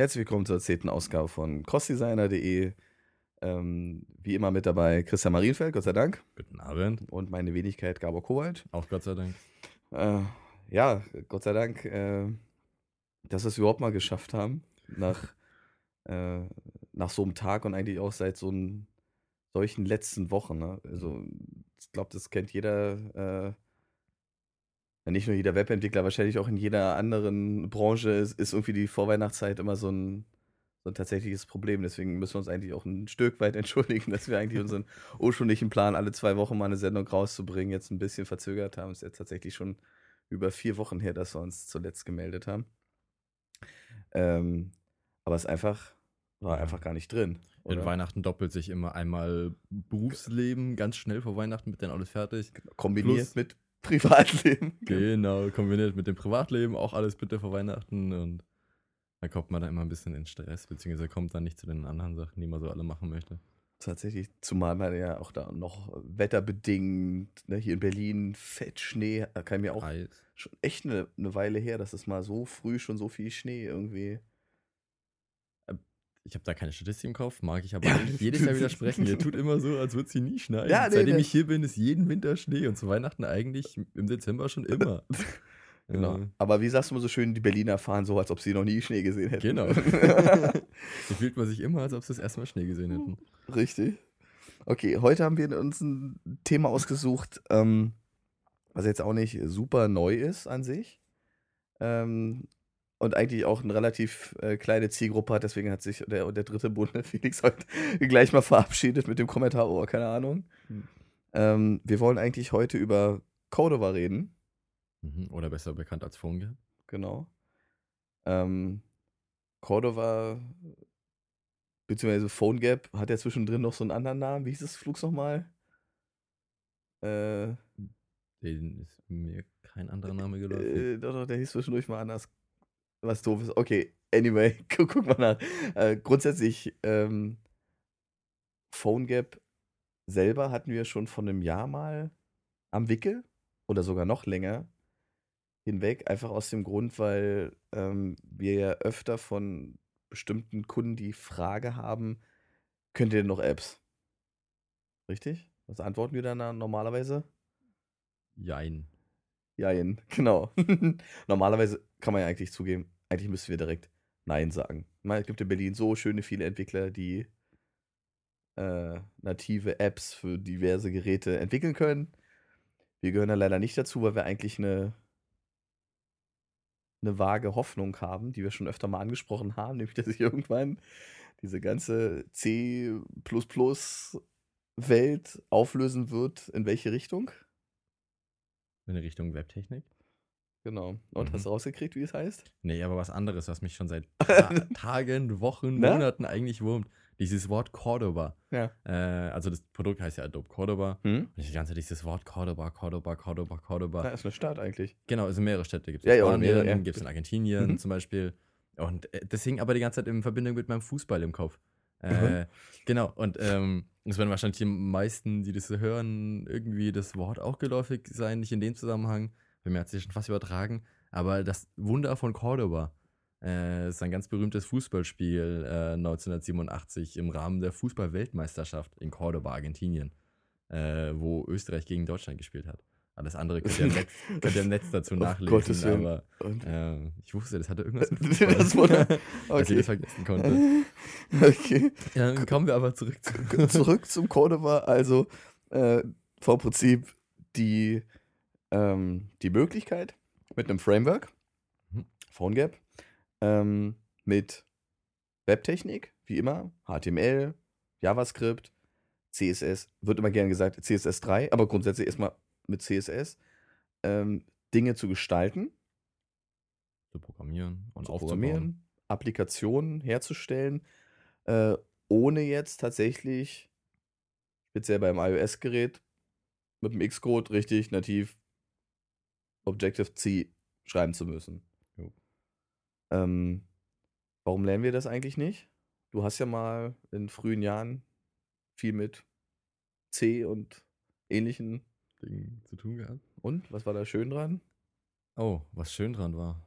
Herzlich willkommen zur zehnten Ausgabe von crossdesigner.de. Ähm, wie immer mit dabei Christian Marienfeld, Gott sei Dank. Guten Abend. Und meine Wenigkeit Gabor Kowald. Auch Gott sei Dank. Äh, ja, Gott sei Dank, äh, dass wir es überhaupt mal geschafft haben. Nach, äh, nach so einem Tag und eigentlich auch seit so einem, solchen letzten Wochen. Ne? Also, ich glaube, das kennt jeder. Nicht nur jeder Webentwickler, wahrscheinlich auch in jeder anderen Branche ist, ist irgendwie die Vorweihnachtszeit immer so ein, so ein tatsächliches Problem. Deswegen müssen wir uns eigentlich auch ein Stück weit entschuldigen, dass wir eigentlich unseren ursprünglichen Plan, alle zwei Wochen mal eine Sendung rauszubringen, jetzt ein bisschen verzögert haben. Es ist jetzt tatsächlich schon über vier Wochen her, dass wir uns zuletzt gemeldet haben. Ähm, aber es einfach war einfach gar nicht drin. Oder? In Weihnachten doppelt sich immer einmal Berufsleben ganz schnell vor Weihnachten mit dann alles fertig. Kombiniert Plus, mit Privatleben. Genau, kombiniert mit dem Privatleben, auch alles bitte vor Weihnachten und dann kommt man da immer ein bisschen in Stress, beziehungsweise kommt dann nicht zu den anderen Sachen, die man so alle machen möchte. Tatsächlich, zumal man ja auch da noch wetterbedingt, ne, hier in Berlin, Fett, Schnee, da kann mir auch Eis. schon echt eine, eine Weile her, dass es mal so früh schon so viel Schnee irgendwie ich habe da keine Statistik im Kopf, mag ich aber nicht jedes Jahr widersprechen. Ihr tut immer so, als würde es hier nie schneien. Ja, nee, Seitdem nee. ich hier bin, ist jeden Winter Schnee und zu Weihnachten eigentlich im Dezember schon immer. Genau. Aber wie sagst du mal so schön, die Berliner fahren so, als ob sie noch nie Schnee gesehen hätten. Genau. so fühlt man sich immer, als ob sie das erste Mal Schnee gesehen hätten. Richtig. Okay, heute haben wir uns ein Thema ausgesucht, ähm, was jetzt auch nicht super neu ist an sich. Ähm, und eigentlich auch eine relativ äh, kleine Zielgruppe hat. Deswegen hat sich der, der dritte Bunde, Felix, heute gleich mal verabschiedet mit dem Kommentar, oh, keine Ahnung. Hm. Ähm, wir wollen eigentlich heute über Cordova reden. Mhm, oder besser bekannt als PhoneGap. Genau. Ähm, Cordova, beziehungsweise PhoneGap, hat ja zwischendrin noch so einen anderen Namen. Wie hieß das Flug nochmal? Äh, Den ist mir kein anderer Name geläufig. Äh, doch, doch, der hieß zwischendurch mal anders was doof ist. Okay, anyway, guck, guck mal nach. Äh, grundsätzlich, ähm, PhoneGap selber hatten wir schon vor einem Jahr mal am Wickel oder sogar noch länger hinweg, einfach aus dem Grund, weil ähm, wir ja öfter von bestimmten Kunden die Frage haben, könnt ihr denn noch Apps? Richtig? Was antworten wir dann normalerweise? Jein. Jein, genau. Normalerweise kann man ja eigentlich zugeben, eigentlich müssten wir direkt Nein sagen. Es gibt in Berlin so schöne viele Entwickler, die äh, native Apps für diverse Geräte entwickeln können. Wir gehören da leider nicht dazu, weil wir eigentlich eine, eine vage Hoffnung haben, die wir schon öfter mal angesprochen haben, nämlich dass sich irgendwann diese ganze C++-Welt auflösen wird. In welche Richtung? In Richtung Webtechnik. Genau. Und mhm. hast du rausgekriegt, wie es heißt? Nee, aber was anderes, was mich schon seit Ta Tagen, Wochen, Na? Monaten eigentlich wurmt. Dieses Wort Cordoba. Ja. Äh, also das Produkt heißt ja Adobe Cordoba. Mhm. Und ich die ganze Zeit dieses Wort Cordoba, Cordoba, Cordoba, Cordoba. Ja, ist eine Stadt eigentlich. Genau, es sind mehrere Städte. Gibt es ja, in Spanien, ja, gibt es in Argentinien mhm. zum Beispiel. Und äh, das hing aber die ganze Zeit in Verbindung mit meinem Fußball im Kopf. Äh, mhm. Genau, und ähm, es werden wahrscheinlich die meisten, die das hören, irgendwie das Wort auch geläufig sein, nicht in dem Zusammenhang. Bei mir hat sich schon fast übertragen. Aber das Wunder von Cordoba äh, ist ein ganz berühmtes Fußballspiel äh, 1987 im Rahmen der Fußball-Weltmeisterschaft in Cordoba, Argentinien, äh, wo Österreich gegen Deutschland gespielt hat. Alles andere könnt ihr im Netz, könnt ihr im Netz dazu nachlesen. aber äh, ich wusste, das hatte irgendwas mit Fußball, das wurde, okay. dass ich das vergessen konnte. Okay. Ja, dann kommen wir aber zurück zu zurück zum Cordoba. Also äh, vom Prinzip die ähm, die Möglichkeit mit einem Framework, mhm. PhoneGap, ähm, mit Webtechnik, wie immer, HTML, JavaScript, CSS, wird immer gerne gesagt CSS3, aber grundsätzlich erstmal mit CSS, ähm, Dinge zu gestalten. Zu programmieren und zu programmieren, Applikationen herzustellen, äh, ohne jetzt tatsächlich, speziell beim iOS-Gerät, mit dem Xcode richtig nativ Objective-C schreiben zu müssen. Ähm, warum lernen wir das eigentlich nicht? Du hast ja mal in frühen Jahren viel mit C und ähnlichen Dingen zu tun gehabt. Und was war da schön dran? Oh, was schön dran war.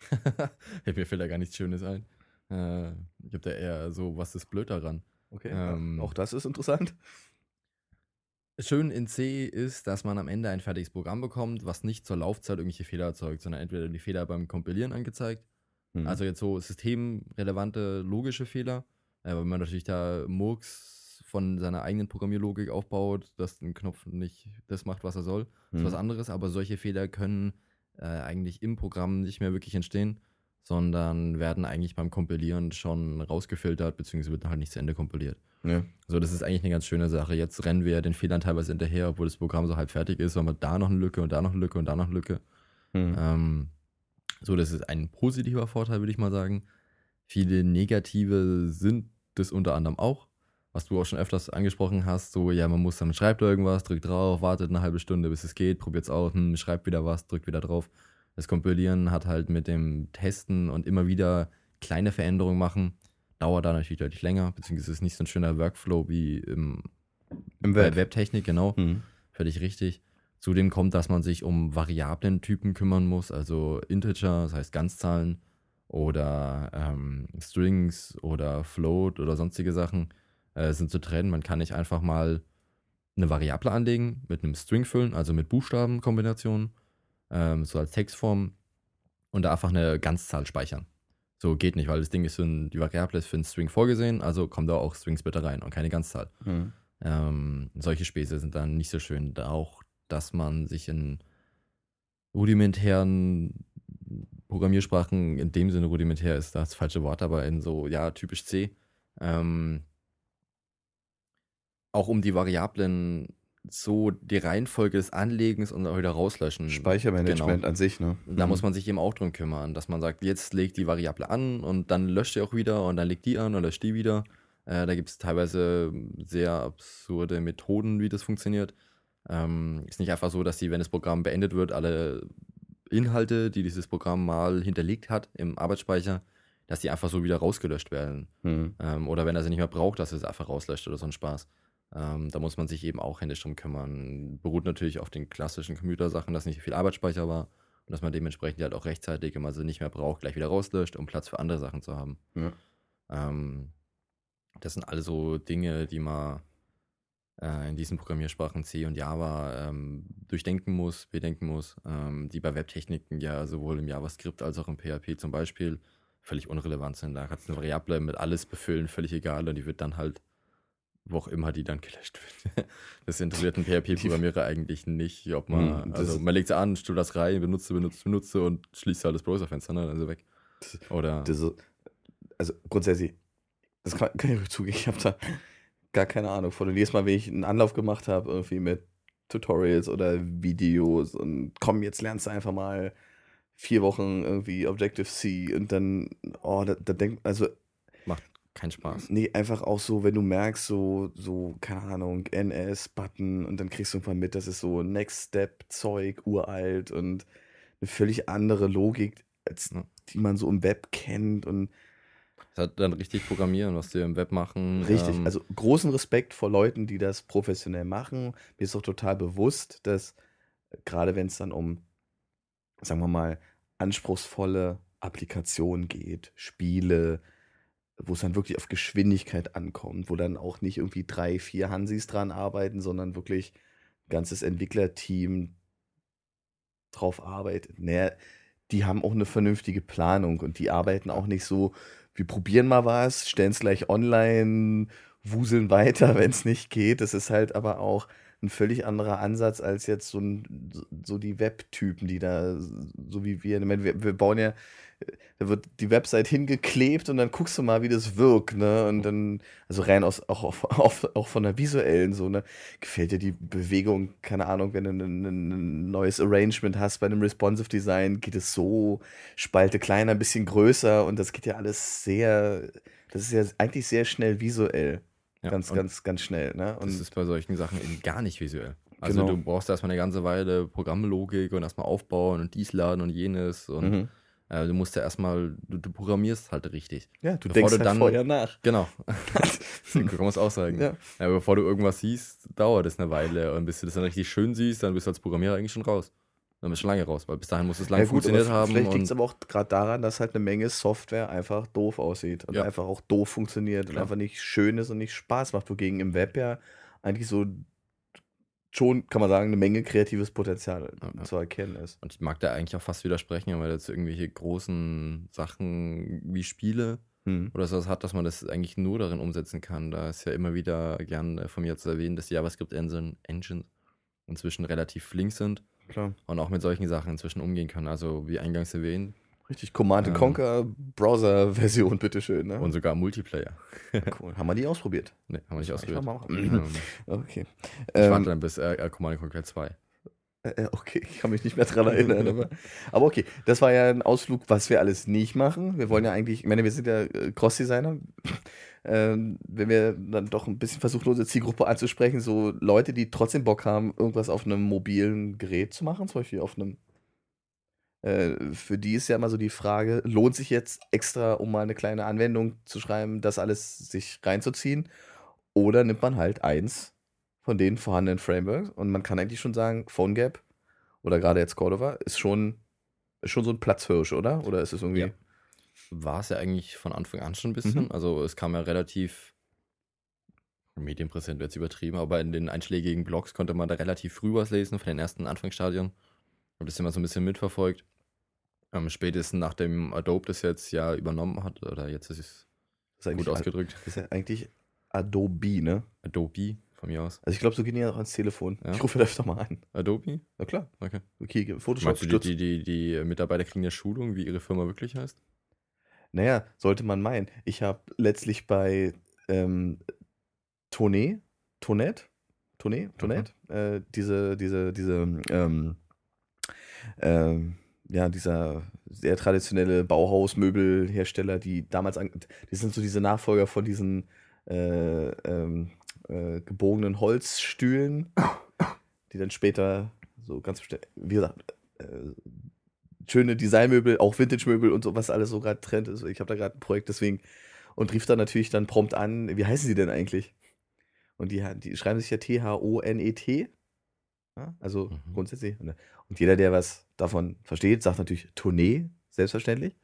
Mir fällt da gar nichts Schönes ein. Äh, ich habe da eher so, was ist blöd daran? Okay, ähm, auch das ist interessant. Schön in C ist, dass man am Ende ein fertiges Programm bekommt, was nicht zur Laufzeit irgendwelche Fehler erzeugt, sondern entweder die Fehler beim Kompilieren angezeigt, mhm. also jetzt so systemrelevante logische Fehler, äh, wenn man natürlich da Murks von seiner eigenen Programmierlogik aufbaut, dass ein Knopf nicht das macht, was er soll, mhm. ist was anderes, aber solche Fehler können äh, eigentlich im Programm nicht mehr wirklich entstehen, sondern werden eigentlich beim Kompilieren schon rausgefiltert, beziehungsweise wird halt nicht zu Ende kompiliert. Ja. Also das ist eigentlich eine ganz schöne Sache. Jetzt rennen wir den Fehlern teilweise hinterher, obwohl das Programm so halb fertig ist, haben wir da noch eine Lücke und da noch eine Lücke und da noch eine Lücke. Mhm. Ähm, so, das ist ein positiver Vorteil, würde ich mal sagen. Viele negative sind das unter anderem auch, was du auch schon öfters angesprochen hast. So, ja, man muss dann schreibt irgendwas, drückt drauf, wartet eine halbe Stunde, bis es geht, probiert es aus, hm, schreibt wieder was, drückt wieder drauf. Das Kompilieren hat halt mit dem Testen und immer wieder kleine Veränderungen machen dauert da natürlich deutlich länger, beziehungsweise ist nicht so ein schöner Workflow wie im, Im Web. Webtechnik, genau. Mhm. Völlig richtig. Zudem kommt, dass man sich um Variablen-Typen kümmern muss, also Integer, das heißt Ganzzahlen oder ähm, Strings oder Float oder sonstige Sachen äh, sind zu trennen. Man kann nicht einfach mal eine Variable anlegen, mit einem String füllen, also mit Buchstabenkombinationen, ähm, so als Textform und da einfach eine Ganzzahl speichern. So geht nicht, weil das Ding ist für ein, die Variable ist für einen String vorgesehen, also kommen da auch Strings bitte rein und keine Ganzzahl. Mhm. Ähm, solche Späße sind dann nicht so schön. Da auch, dass man sich in rudimentären Programmiersprachen, in dem Sinne rudimentär ist das falsche Wort, aber in so, ja, typisch C, ähm, auch um die Variablen so die Reihenfolge des Anlegens und auch wieder rauslöschen. Speichermanagement genau. an sich, ne? Da mhm. muss man sich eben auch drum kümmern, dass man sagt, jetzt legt die Variable an und dann löscht sie auch wieder und dann legt die an und löscht die wieder. Äh, da gibt es teilweise sehr absurde Methoden, wie das funktioniert. Ähm, ist nicht einfach so, dass die, wenn das Programm beendet wird, alle Inhalte, die dieses Programm mal hinterlegt hat im Arbeitsspeicher, dass die einfach so wieder rausgelöscht werden. Mhm. Ähm, oder wenn er sie nicht mehr braucht, dass er sie einfach rauslöscht oder so ein Spaß. Ähm, da muss man sich eben auch händisch drum kümmern. Beruht natürlich auf den klassischen Computersachen, dass nicht viel Arbeitsspeicher war und dass man dementsprechend halt auch rechtzeitig, wenn man sie nicht mehr braucht, gleich wieder rauslöscht, um Platz für andere Sachen zu haben. Ja. Ähm, das sind alle so Dinge, die man äh, in diesen Programmiersprachen C und Java ähm, durchdenken muss, bedenken muss, ähm, die bei Webtechniken ja sowohl im JavaScript als auch im PHP zum Beispiel völlig unrelevant sind. Da kannst du eine Variable mit alles befüllen, völlig egal, und die wird dann halt wo auch immer die dann gelöscht wird. Das interessiert einen PHP-Programmierer eigentlich nicht, ob man, hm, also man legt es an, stellt das rein, benutze, benutze, benutze und schließt halt das Browserfenster, ne, dann ist er weg. Oder. Das, also grundsätzlich, das kann, kann ich euch zugeben, ich habe da gar keine Ahnung von. Und jedes Mal, wenn ich einen Anlauf gemacht habe, irgendwie mit Tutorials oder Videos und komm, jetzt lernst du einfach mal vier Wochen irgendwie Objective-C und dann, oh, da, da denkt, also kein Spaß. Nee, einfach auch so, wenn du merkst, so, so, keine Ahnung, NS-Button und dann kriegst du irgendwann mit, das ist so Next-Step-Zeug, uralt und eine völlig andere Logik, als die man so im Web kennt und das hat dann richtig programmieren, was die im Web machen. Richtig, ähm, also großen Respekt vor Leuten, die das professionell machen. Mir ist auch total bewusst, dass gerade wenn es dann um, sagen wir mal, anspruchsvolle Applikationen geht, Spiele, wo es dann wirklich auf Geschwindigkeit ankommt, wo dann auch nicht irgendwie drei, vier Hansis dran arbeiten, sondern wirklich ein ganzes Entwicklerteam drauf arbeitet. Naja, die haben auch eine vernünftige Planung und die arbeiten auch nicht so, wir probieren mal was, stellen es gleich online, wuseln weiter, wenn es nicht geht. Das ist halt aber auch ein völlig anderer Ansatz als jetzt so, ein, so die Web-Typen, die da, so wie wir, wir, wir bauen ja da wird die Website hingeklebt und dann guckst du mal, wie das wirkt, ne? Und dann, also rein aus, auch, auf, auf, auch von der visuellen, so, ne? Gefällt dir die Bewegung, keine Ahnung, wenn du ein, ein neues Arrangement hast bei einem Responsive Design, geht es so, Spalte kleiner, ein bisschen größer und das geht ja alles sehr, das ist ja eigentlich sehr schnell visuell. Ja, ganz, ganz, ganz schnell, ne? Und das ist bei solchen Sachen eben gar nicht visuell. Also genau. du brauchst erstmal eine ganze Weile Programmlogik und erstmal aufbauen und dies laden und jenes und mhm äh, du musst ja erstmal, du, du, programmierst halt richtig. Ja, du bevor denkst du halt dann, vorher nach. Genau. kann man es auch sagen. Ja. ja. bevor du irgendwas siehst, dauert es eine Weile. Und bis du das dann richtig schön siehst, dann bist du als Programmierer eigentlich schon raus. dann bist du schon lange raus, weil bis dahin muss es lange Ja, gut, funktioniert haben. Vielleicht liegt und- es aber auch gerade daran, dass halt eine Menge Software einfach doof aussieht und Ja. einfach auch doof funktioniert und Klar. einfach nicht schön ist und nicht Spaß macht, wogegen im Web ja eigentlich so schon, kann man sagen, eine Menge kreatives Potenzial Ja, zu erkennen ist. Und ich mag da eigentlich auch fast widersprechen, weil jetzt irgendwelche großen Sachen wie Spiele Hm. oder sowas hat, dass man das eigentlich nur darin umsetzen kann. Da ist ja immer wieder gern äh, von mir zu erwähnen, dass die JavaScript-Engines Engines inzwischen relativ flink sind Klar. und auch mit solchen Sachen inzwischen umgehen können. Also wie eingangs erwähnt Richtig, Command Ähm. Conquer Browser-Version, bitteschön. Ne? und sogar Multiplayer. cool. Haben wir die ausprobiert? Ne, haben wir nicht ausprobiert. mal. Ähm, Okay. ich Ähm, warte dann bis äh, Command Conquer 2. Äh, okay, ich kann mich nicht mehr dran erinnern. aber, aber okay, das war ja ein Ausflug, was wir alles nicht machen. Wir wollen ja eigentlich, ich meine, wir sind ja äh, Cross-Designer. Ähm, wenn wir dann doch ein bisschen versuchen, unsere Zielgruppe anzusprechen, so Leute, die trotzdem Bock haben, irgendwas auf einem mobilen Gerät zu machen, zum Beispiel auf einem. Äh, für die ist ja immer so die Frage, lohnt sich jetzt extra, um mal eine kleine Anwendung zu schreiben, das alles sich reinzuziehen? Oder nimmt man halt eins von den vorhandenen Frameworks und man kann eigentlich schon sagen, PhoneGap oder gerade jetzt Cordova ist schon, ist schon so ein Platzhirsch, oder? Oder ist es irgendwie. Ja. War es ja eigentlich von Anfang an schon ein bisschen. Mhm. Also es kam ja relativ medienpräsent, wird jetzt übertrieben, aber in den einschlägigen Blogs konnte man da relativ früh was lesen von den ersten Anfangsstadien. Habe das immer so ein bisschen mitverfolgt. Ähm, spätestens nachdem Adobe das jetzt ja übernommen hat, oder jetzt ist es ist gut ausgedrückt, ist ja eigentlich Adobe, ne? Adobe von mir aus. Also ich glaube, so gehen die ja auch ans Telefon. Ja. Ich rufe da öfter mal an. Adobe? Na klar. Okay. Okay, Photoshop Meinst du, die, die, die, Mitarbeiter kriegen ja Schulung, wie ihre Firma wirklich heißt? Naja, sollte man meinen. Ich habe letztlich bei ähm, Tonet, Tonet, Tonet, Tonet, äh, diese, diese, diese, ähm, ähm, ja, dieser sehr traditionelle Bauhausmöbelhersteller, die damals, an, die sind so diese Nachfolger von diesen äh, ähm, äh, gebogenen Holzstühlen, die dann später so ganz wie gesagt, äh, schöne Designmöbel, auch Vintage-Möbel und so, was alles so gerade Trend ist. Ich habe da gerade ein Projekt, deswegen, und rief dann natürlich dann prompt an, wie heißen sie denn eigentlich? Und die, die schreiben sich ja T-H-O-N-E-T. Ja, also Mhm. grundsätzlich. Und, und jeder, der was davon versteht, sagt natürlich Tournee, selbstverständlich.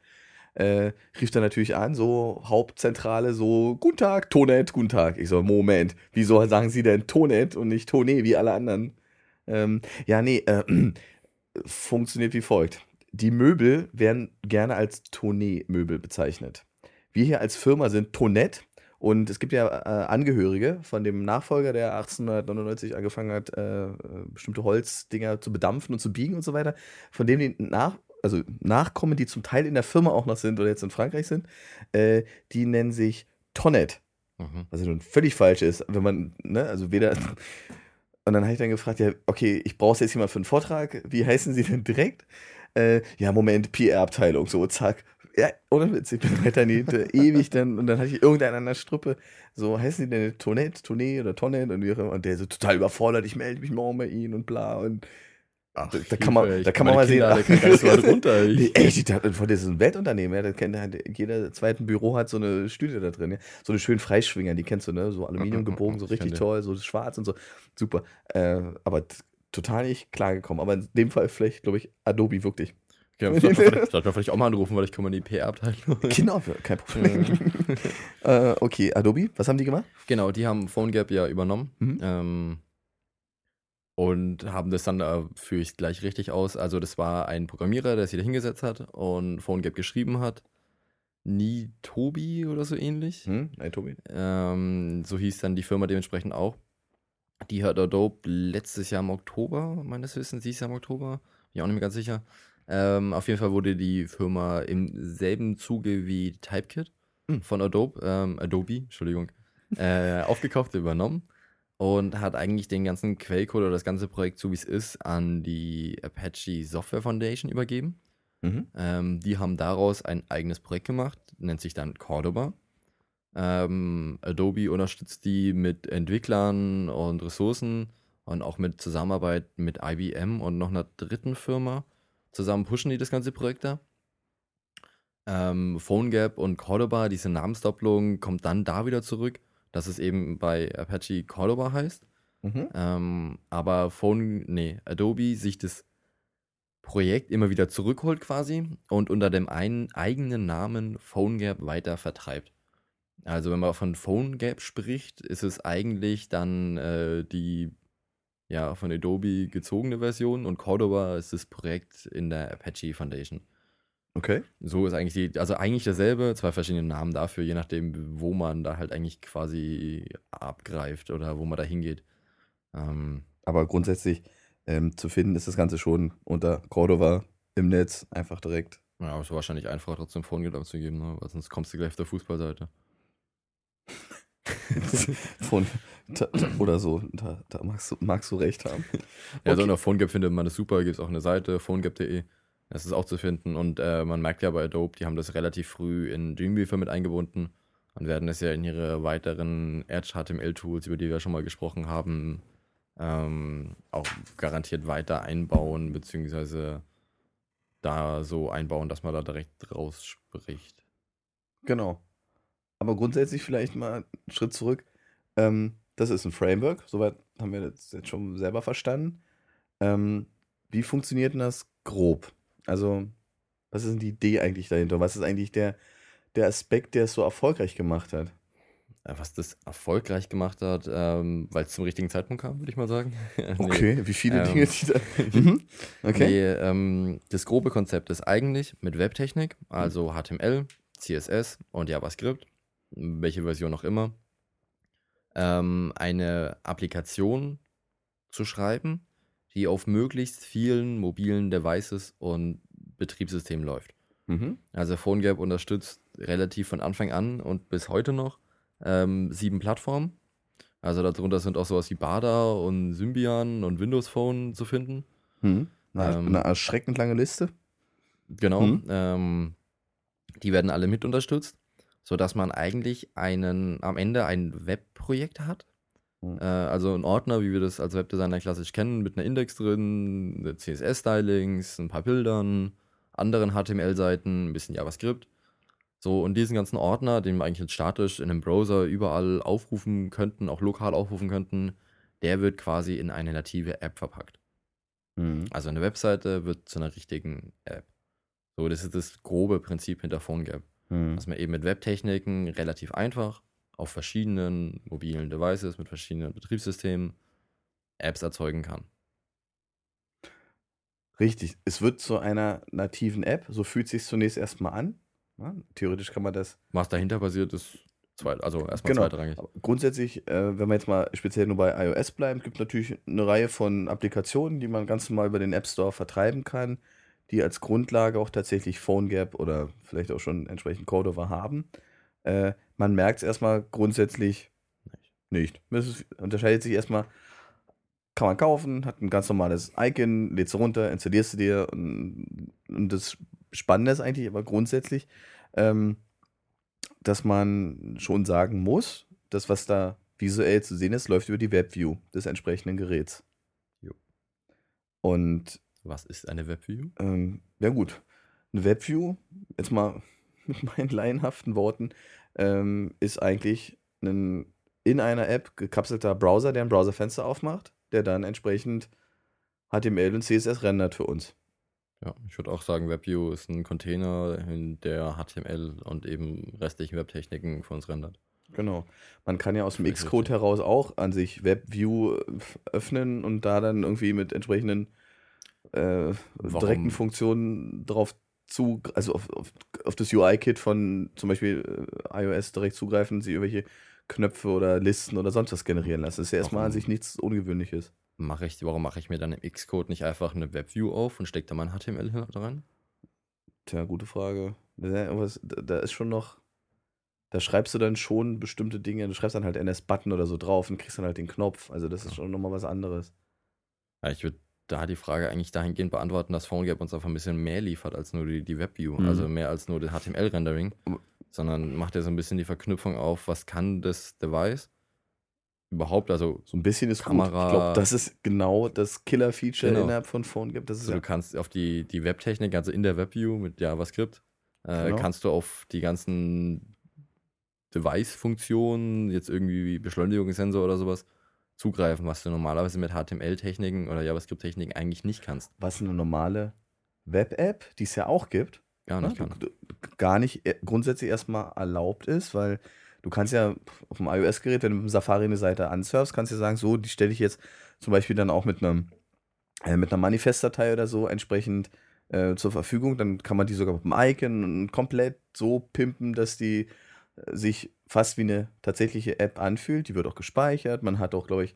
Äh, rief dann natürlich an, so Hauptzentrale, so, guten Tag, Tonet, guten Tag. Ich so, Moment, wieso sagen Sie denn Tonet und nicht Toné wie alle anderen? Ähm, ja, nee, äh, funktioniert wie folgt. Die Möbel werden gerne als Tonet-Möbel bezeichnet. Wir hier als Firma sind Tonet und es gibt ja äh, Angehörige von dem Nachfolger, der 1899 angefangen hat, äh, äh, bestimmte Holzdinger zu bedampfen und zu biegen und so weiter, von dem die nach, also Nachkommen, die zum Teil in der Firma auch noch sind oder jetzt in Frankreich sind, äh, die nennen sich Tonnet. Mhm. Was ja nun völlig falsch ist, wenn man, ne, also weder. Und dann habe ich dann gefragt, ja, okay, ich brauche jetzt mal für einen Vortrag. Wie heißen Sie denn direkt? Äh, ja, Moment, PR-Abteilung, so, zack. Ja, ohne Witz, ich bin nicht ewig dann, und dann hatte ich irgendeinen an der Strippe, so, heißen Sie denn Tonet, Tonet oder Tonnet und, wie auch immer. und der so total überfordert, ich melde mich morgen bei Ihnen und bla und Ach, da, da kann man, da kann man mal sehen. Kinder, ganz weit runter. Ich- Nee, echt, dachte, von diesem Weltunternehmen, ja, das kennt halt, jeder zweiten Büro hat so eine Stühle da drin, ja. So eine schönen Freischwinger, die kennst du, ne? So Aluminium gebogen, so Ich richtig kenn die. toll, so schwarz und so. Super. Äh, aber total nicht klargekommen. Aber in dem Fall vielleicht, glaube ich, Adobe wirklich. Ja, sollte man vielleicht- sollte man vielleicht auch mal anrufen, weil ich komme in die PR-Abteilung. Genau, kein Problem. äh, okay, Adobe, was haben die gemacht? Genau, die haben PhoneGap ja übernommen. Mhm. Ähm, und haben das dann, äh, führe ich gleich richtig aus. Also, das war ein Programmierer, der sich da hingesetzt hat und PhoneGap geschrieben hat. Nie Tobi oder so ähnlich. Hm? Nein, Tobi. Ähm, so hieß dann die Firma dementsprechend auch. Die hat Adobe letztes Jahr im Oktober, meines Wissens, dieses Jahr im Oktober, bin ich auch nicht mehr ganz sicher. Ähm, auf jeden Fall wurde die Firma im selben Zuge wie Typekit Hm. von Adobe, ähm, Adobe, Entschuldigung, äh, aufgekauft, übernommen und hat eigentlich den ganzen Quellcode oder das ganze Projekt, so wie es ist, an die Apache Software Foundation übergeben. Mhm. Ähm, die haben daraus ein eigenes Projekt gemacht, nennt sich dann Cordoba. Ähm, Adobe unterstützt die mit Entwicklern und Ressourcen und auch mit Zusammenarbeit mit IBM und noch einer dritten Firma. Zusammen pushen die das ganze Projekt da. Ähm, PhoneGap und Cordoba, diese Namensdoppelung kommt dann da wieder zurück, dass es eben bei Apache Cordoba heißt. Mhm. Ähm, aber Phone, nee, Adobe sich das Projekt immer wieder zurückholt quasi und unter dem einen eigenen Namen PhoneGap weiter vertreibt. Also wenn man von PhoneGap spricht, ist es eigentlich dann äh, die ja, von Adobe gezogene Version und Cordova ist das Projekt in der Apache Foundation. Okay. So ist eigentlich die, also eigentlich dasselbe, zwei verschiedene Namen dafür, je nachdem, wo man da halt eigentlich quasi abgreift oder wo man da hingeht. Ähm, Aber grundsätzlich ähm, zu finden ist das Ganze schon unter Cordova im Netz einfach direkt. Ja, aber es ist wahrscheinlich einfacher, trotzdem Phone abzugeben, ne? weil sonst kommst du gleich auf der Fußballseite. Von, oder so, da, da magst, du, magst, du, recht haben. Ja, okay. so auf PhoneGap findet man das super, gibt es auch eine Seite, phonegap.de. Das ist auch zu finden. Und äh, man merkt ja bei Adobe, die haben das relativ früh in Dreamweaver mit eingebunden und werden es ja in ihre weiteren Edge HTML-Tools, über die wir schon mal gesprochen haben, ähm, auch garantiert weiter einbauen, beziehungsweise da so einbauen, dass man da direkt raus spricht. Genau. Aber grundsätzlich vielleicht mal einen Schritt zurück. Ähm, das ist ein Framework, soweit haben wir das jetzt schon selber verstanden. Ähm, wie funktioniert denn das grob? Also, was ist denn die Idee eigentlich dahinter? Was ist eigentlich der, der Aspekt, der es so erfolgreich gemacht hat? Was das erfolgreich gemacht hat, ähm, weil es zum richtigen Zeitpunkt kam, würde ich mal sagen. nee, okay, wie viele ähm, Dinge, die da. Mhm. okay. Nee, ähm, das grobe Konzept ist eigentlich mit Webtechnik, also HTML, CSS und JavaScript welche Version auch immer, ähm, eine Applikation zu schreiben, die auf möglichst vielen mobilen Devices und Betriebssystemen läuft. Mhm. Also PhoneGap unterstützt relativ von Anfang an und bis heute noch ähm, sieben Plattformen. Also darunter sind auch sowas wie Bada und Symbian und Windows Phone zu finden. Mhm. Eine, ähm, eine erschreckend lange Liste. Genau. Mhm. Ähm, die werden alle mit unterstützt sodass man eigentlich einen, am Ende ein Webprojekt hat. Mhm. Äh, also ein Ordner, wie wir das als Webdesigner klassisch kennen, mit einer Index drin, CSS-Stylings, ein paar Bildern, anderen HTML-Seiten, ein bisschen JavaScript. So, und diesen ganzen Ordner, den wir eigentlich jetzt statisch in einem Browser überall aufrufen könnten, auch lokal aufrufen könnten, der wird quasi in eine native App verpackt. Mhm. Also eine Webseite wird zu einer richtigen App. So, das ist das grobe Prinzip hinter PhoneGap. Mhm. Was man eben mit Webtechniken relativ einfach auf verschiedenen mobilen Devices mit verschiedenen Betriebssystemen Apps erzeugen kann. Richtig. Es wird zu einer nativen App, so fühlt es sich zunächst erstmal an. Ja, theoretisch kann man das. Was dahinter passiert, ist zweit, also erstmal genau. zweitrangig. Grundsätzlich, äh, wenn wir jetzt mal speziell nur bei iOS bleiben, gibt es natürlich eine Reihe von Applikationen, die man ganz normal über den App Store vertreiben kann die als Grundlage auch tatsächlich PhoneGap oder vielleicht auch schon entsprechend Cordova haben. Äh, man merkt es erstmal grundsätzlich nicht. Es unterscheidet sich erstmal, kann man kaufen, hat ein ganz normales Icon, lädst du runter, installierst du dir und, und das Spannende ist eigentlich aber grundsätzlich, ähm, dass man schon sagen muss, das, was da visuell zu sehen ist, läuft über die Webview des entsprechenden Geräts. Jo. Und was ist eine Webview? Ähm, ja gut, eine Webview, jetzt mal mit meinen laienhaften Worten, ähm, ist eigentlich ein in einer App gekapselter Browser, der ein Browserfenster aufmacht, der dann entsprechend HTML und CSS rendert für uns. Ja, ich würde auch sagen, WebView ist ein Container, in der HTML und eben restlichen Webtechniken für uns rendert. Genau. Man kann ja aus dem Xcode heraus auch an sich WebView öffnen und da dann irgendwie mit entsprechenden äh, direkten Funktionen drauf zu, also auf, auf, auf das UI-Kit von zum Beispiel äh, iOS direkt zugreifen, sie irgendwelche Knöpfe oder Listen oder sonst was generieren lassen. Das ist ja erstmal an sich nichts Ungewöhnliches. Mache ich, warum mache ich mir dann im Xcode nicht einfach eine Webview auf und stecke da mein HTML dran? Tja, gute Frage. Da ist schon noch, da schreibst du dann schon bestimmte Dinge, du schreibst dann halt NS-Button oder so drauf und kriegst dann halt den Knopf. Also das ist schon nochmal was anderes. Ja, ich würde da die Frage eigentlich dahingehend beantworten, dass PhoneGap uns einfach ein bisschen mehr liefert als nur die, die WebView, mhm. also mehr als nur das HTML-Rendering, sondern macht ja so ein bisschen die Verknüpfung auf, was kann das Device überhaupt, also so ein bisschen ist Kamera. Gut. Ich glaube, das ist genau das Killer-Feature genau. innerhalb von PhoneGap. Das ist also ja du kannst auf die, die Webtechnik, also in der WebView mit JavaScript, äh, genau. kannst du auf die ganzen Device-Funktionen, jetzt irgendwie wie Beschleunigungssensor oder sowas, zugreifen, was du normalerweise mit HTML-Techniken oder JavaScript-Techniken eigentlich nicht kannst. Was eine normale Web-App, die es ja auch gibt, Gar nicht ne, gar nicht grundsätzlich erstmal erlaubt ist, weil du kannst ja auf dem iOS-Gerät, wenn du mit dem Safari eine Seite ansurfst, kannst du ja sagen, so, die stelle ich jetzt zum Beispiel dann auch mit einem äh, mit einer Manifestdatei oder so entsprechend äh, zur Verfügung. Dann kann man die sogar mit dem Icon komplett so pimpen, dass die äh, sich fast wie eine tatsächliche App anfühlt. Die wird auch gespeichert. Man hat auch, glaube ich,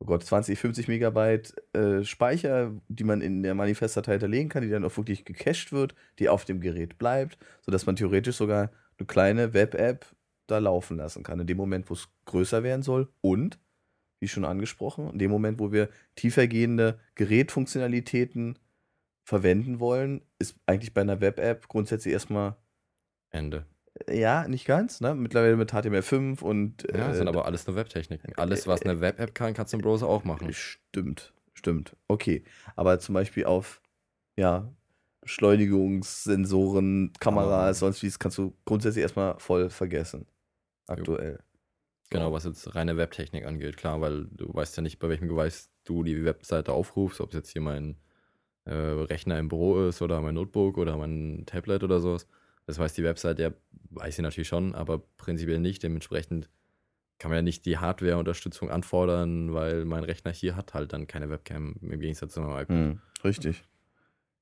oh Gott, 20, 50 Megabyte äh, Speicher, die man in der Manifestdatei hinterlegen kann, die dann auch wirklich gecached wird, die auf dem Gerät bleibt, sodass man theoretisch sogar eine kleine Web-App da laufen lassen kann. In dem Moment, wo es größer werden soll und, wie schon angesprochen, in dem Moment, wo wir tiefergehende Gerätfunktionalitäten verwenden wollen, ist eigentlich bei einer Web-App grundsätzlich erstmal, Ende. Ja, nicht ganz, ne? Mittlerweile mit HTML5 und Ja, das äh, sind aber alles nur Webtechniken. Alles, was eine Web-App kann, kannst du im Browser auch machen. Stimmt, stimmt. Okay. Aber zum Beispiel auf, ja, Beschleunigungssensoren, Kameras, Kamera. sonst wie, kannst du grundsätzlich erstmal voll vergessen. Aktuell. Genau, was jetzt reine Webtechnik angeht, klar, weil du weißt ja nicht, bei welchem Device du die Webseite aufrufst, ob es jetzt hier mein äh, Rechner im Büro ist oder mein Notebook oder mein Tablet oder sowas. Das weiß die Webseite ja, weiß sie natürlich schon, aber prinzipiell nicht. Dementsprechend kann man ja nicht die Hardware-Unterstützung anfordern, weil mein Rechner hier hat halt dann keine Webcam im Gegensatz zu meinem iPad. Hm, richtig.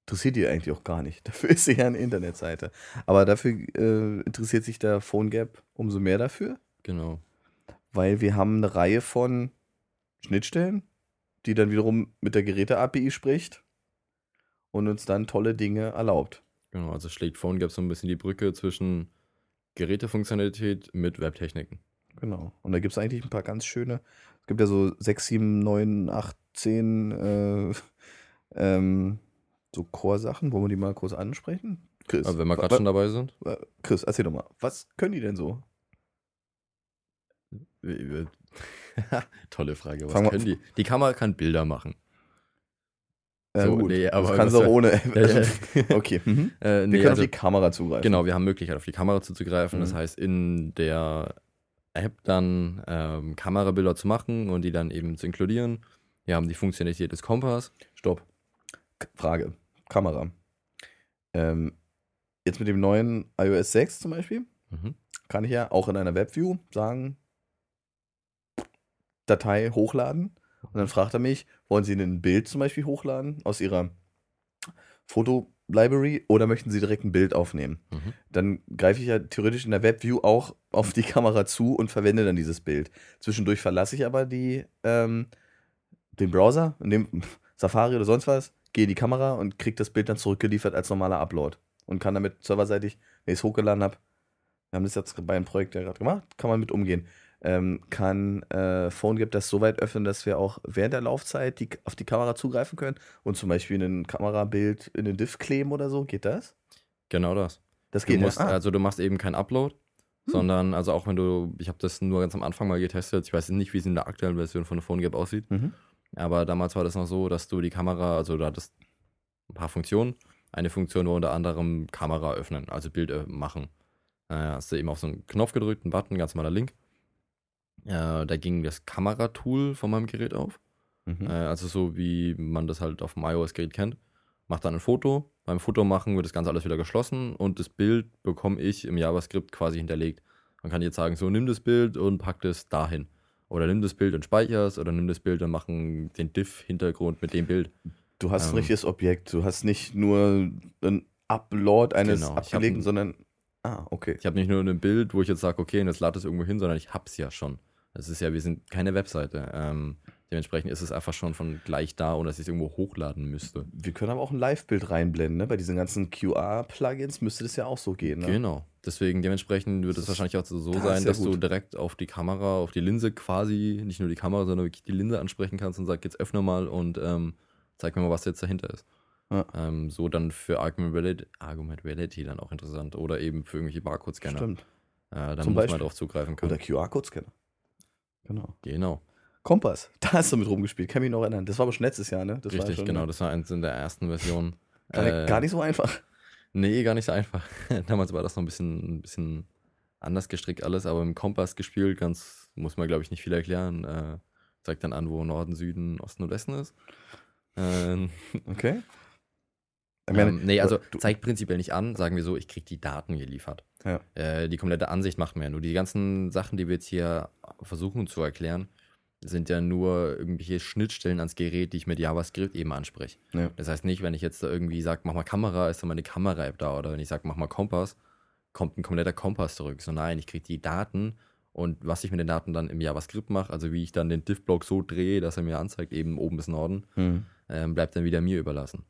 Interessiert die eigentlich auch gar nicht. Dafür ist sie ja eine Internetseite. Aber dafür äh, interessiert sich der PhoneGap umso mehr dafür, Genau. weil wir haben eine Reihe von Schnittstellen, die dann wiederum mit der Geräte-API spricht und uns dann tolle Dinge erlaubt. Genau, also schlägt PhoneGap so ein bisschen die Brücke zwischen Gerätefunktionalität mit Webtechniken. Genau. Und da gibt es eigentlich ein paar ganz schöne. Es gibt ja so 6, 7, 9, 8, 10 äh, ähm, so Core-Sachen. Wollen wir die mal kurz ansprechen? Chris, Aber wenn wir gerade schon dabei sind. Chris, erzähl doch mal. Was können die denn so? Tolle Frage. Was Fang können die? Die Kamera kann Bilder machen. Äh, So, gut, nee, das aber kannst was du auch ohne. Ja, ja. okay. Mhm. Äh, Wir nee, können also, auf die Kamera zugreifen. genau, wir haben Möglichkeit, auf die Kamera zuzugreifen. Das Mhm. heißt, in der App dann ähm, Kamerabilder zu machen und die dann eben zu inkludieren. Wir haben die Funktionalität des Kompass. Stopp. K Frage. Kamera. Ähm, jetzt mit dem neuen iOS 6 zum Beispiel, Mhm. kann ich ja auch in einer Webview sagen, Datei hochladen. Und dann fragt er mich, wollen Sie ein Bild zum Beispiel hochladen aus Ihrer Foto-Library oder möchten Sie direkt ein Bild aufnehmen? Mhm. Dann greife ich ja theoretisch in der Webview auch auf die Kamera zu und verwende dann dieses Bild. Zwischendurch verlasse ich aber die, ähm, den Browser, in dem Safari oder sonst was, gehe in die Kamera und kriege das Bild dann zurückgeliefert als normaler Upload. Und kann damit serverseitig, wenn ich es hochgeladen habe, wir haben das jetzt bei einem Projekt ja gerade gemacht, kann man mit umgehen. Ähm, kann äh, PhoneGap das so weit öffnen, dass wir auch während der Laufzeit die, auf die Kamera zugreifen können und zum Beispiel ein Kamerabild in den Diff kleben oder so? Geht das? Genau das. Das Du geht musst, ja. Ah, Also du machst eben keinen Upload, Hm. sondern also auch wenn du, ich habe das nur ganz am Anfang mal getestet, ich weiß nicht, wie es in der aktuellen Version von PhoneGap aussieht, mhm. aber damals war das noch so, dass du die Kamera, also du hattest ein paar Funktionen. Eine Funktion war unter anderem Kamera öffnen, also Bild äh, machen. Äh, hast du eben auf so einen Knopf gedrückt, einen Button, ganz normaler Link. Äh, da ging das Kameratool von meinem Gerät auf. Mhm. Äh, also so wie man das halt auf dem iOS-Gerät kennt. Mach dann ein Foto. Beim Foto machen wird das Ganze alles wieder geschlossen und das Bild bekomme ich im JavaScript quasi hinterlegt. Man kann jetzt sagen, so nimm das Bild und pack das dahin. Oder nimm das Bild und speicher's oder nimm das Bild und machen den Diff-Hintergrund mit dem Bild. Du hast ein Ähm, richtiges Objekt. Du hast nicht nur einen Upload eines Genau, abgelegten, ein- sondern. Ah, okay. Ich habe nicht nur ein Bild, wo ich jetzt sage, okay, und jetzt lade es irgendwo hin, sondern ich hab's ja schon. Das ist ja, wir sind keine Webseite. Ähm, dementsprechend ist es einfach schon von gleich da, ohne dass ich es irgendwo hochladen müsste. Wir können aber auch ein Live-Bild reinblenden. Ne? Bei diesen ganzen QR-Plugins müsste das ja auch so gehen. Ne? Genau. Deswegen, dementsprechend wird es wahrscheinlich auch so das sein, dass du gut. direkt auf die Kamera, auf die Linse quasi, nicht nur die Kamera, sondern wirklich die Linse ansprechen kannst und sag, jetzt öffne mal und ähm, zeig mir mal, was jetzt dahinter ist. Ja. Ähm, so dann für Argument Reality, Argument Reality dann auch interessant. Oder eben für irgendwelche Barcode-Scanner. Stimmt. Äh, dann Zum muss Beispiel. man darauf zugreifen können. Oder QR-Code-Scanner. Genau. Genau. Kompass, da hast du mit rumgespielt, kann mich noch erinnern. Das war aber schon letztes Jahr, ne? Das war Richtig, schon genau. Das war eins in der ersten Version. Gar, Äh, gar nicht so einfach. Nee, gar nicht so einfach. Damals war das noch ein bisschen, ein bisschen anders gestrickt alles, aber im Kompass gespielt, ganz, muss man glaube ich nicht viel erklären. Äh, zeigt dann an, wo Norden, Süden, Osten und Westen ist. Ähm, Okay. Meine, ähm, nee, also du, zeigt prinzipiell nicht an, sagen wir so, ich kriege die Daten geliefert. Ja. Äh, die komplette Ansicht macht mir ja nur. Die ganzen Sachen, die wir jetzt hier versuchen zu erklären, sind ja nur irgendwelche Schnittstellen ans Gerät, die ich mit JavaScript eben anspreche. Ja. Das heißt nicht, wenn ich jetzt da irgendwie sage, mach mal Kamera, ist dann meine Kamera-App da. Oder wenn ich sage, mach mal Kompass, kommt ein kompletter Kompass zurück. So nein, ich kriege die Daten und was ich mit den Daten dann im JavaScript mache, also wie ich dann den Div-Block so drehe, dass er mir anzeigt, eben oben bis Norden, mhm. ähm, bleibt dann wieder mir überlassen.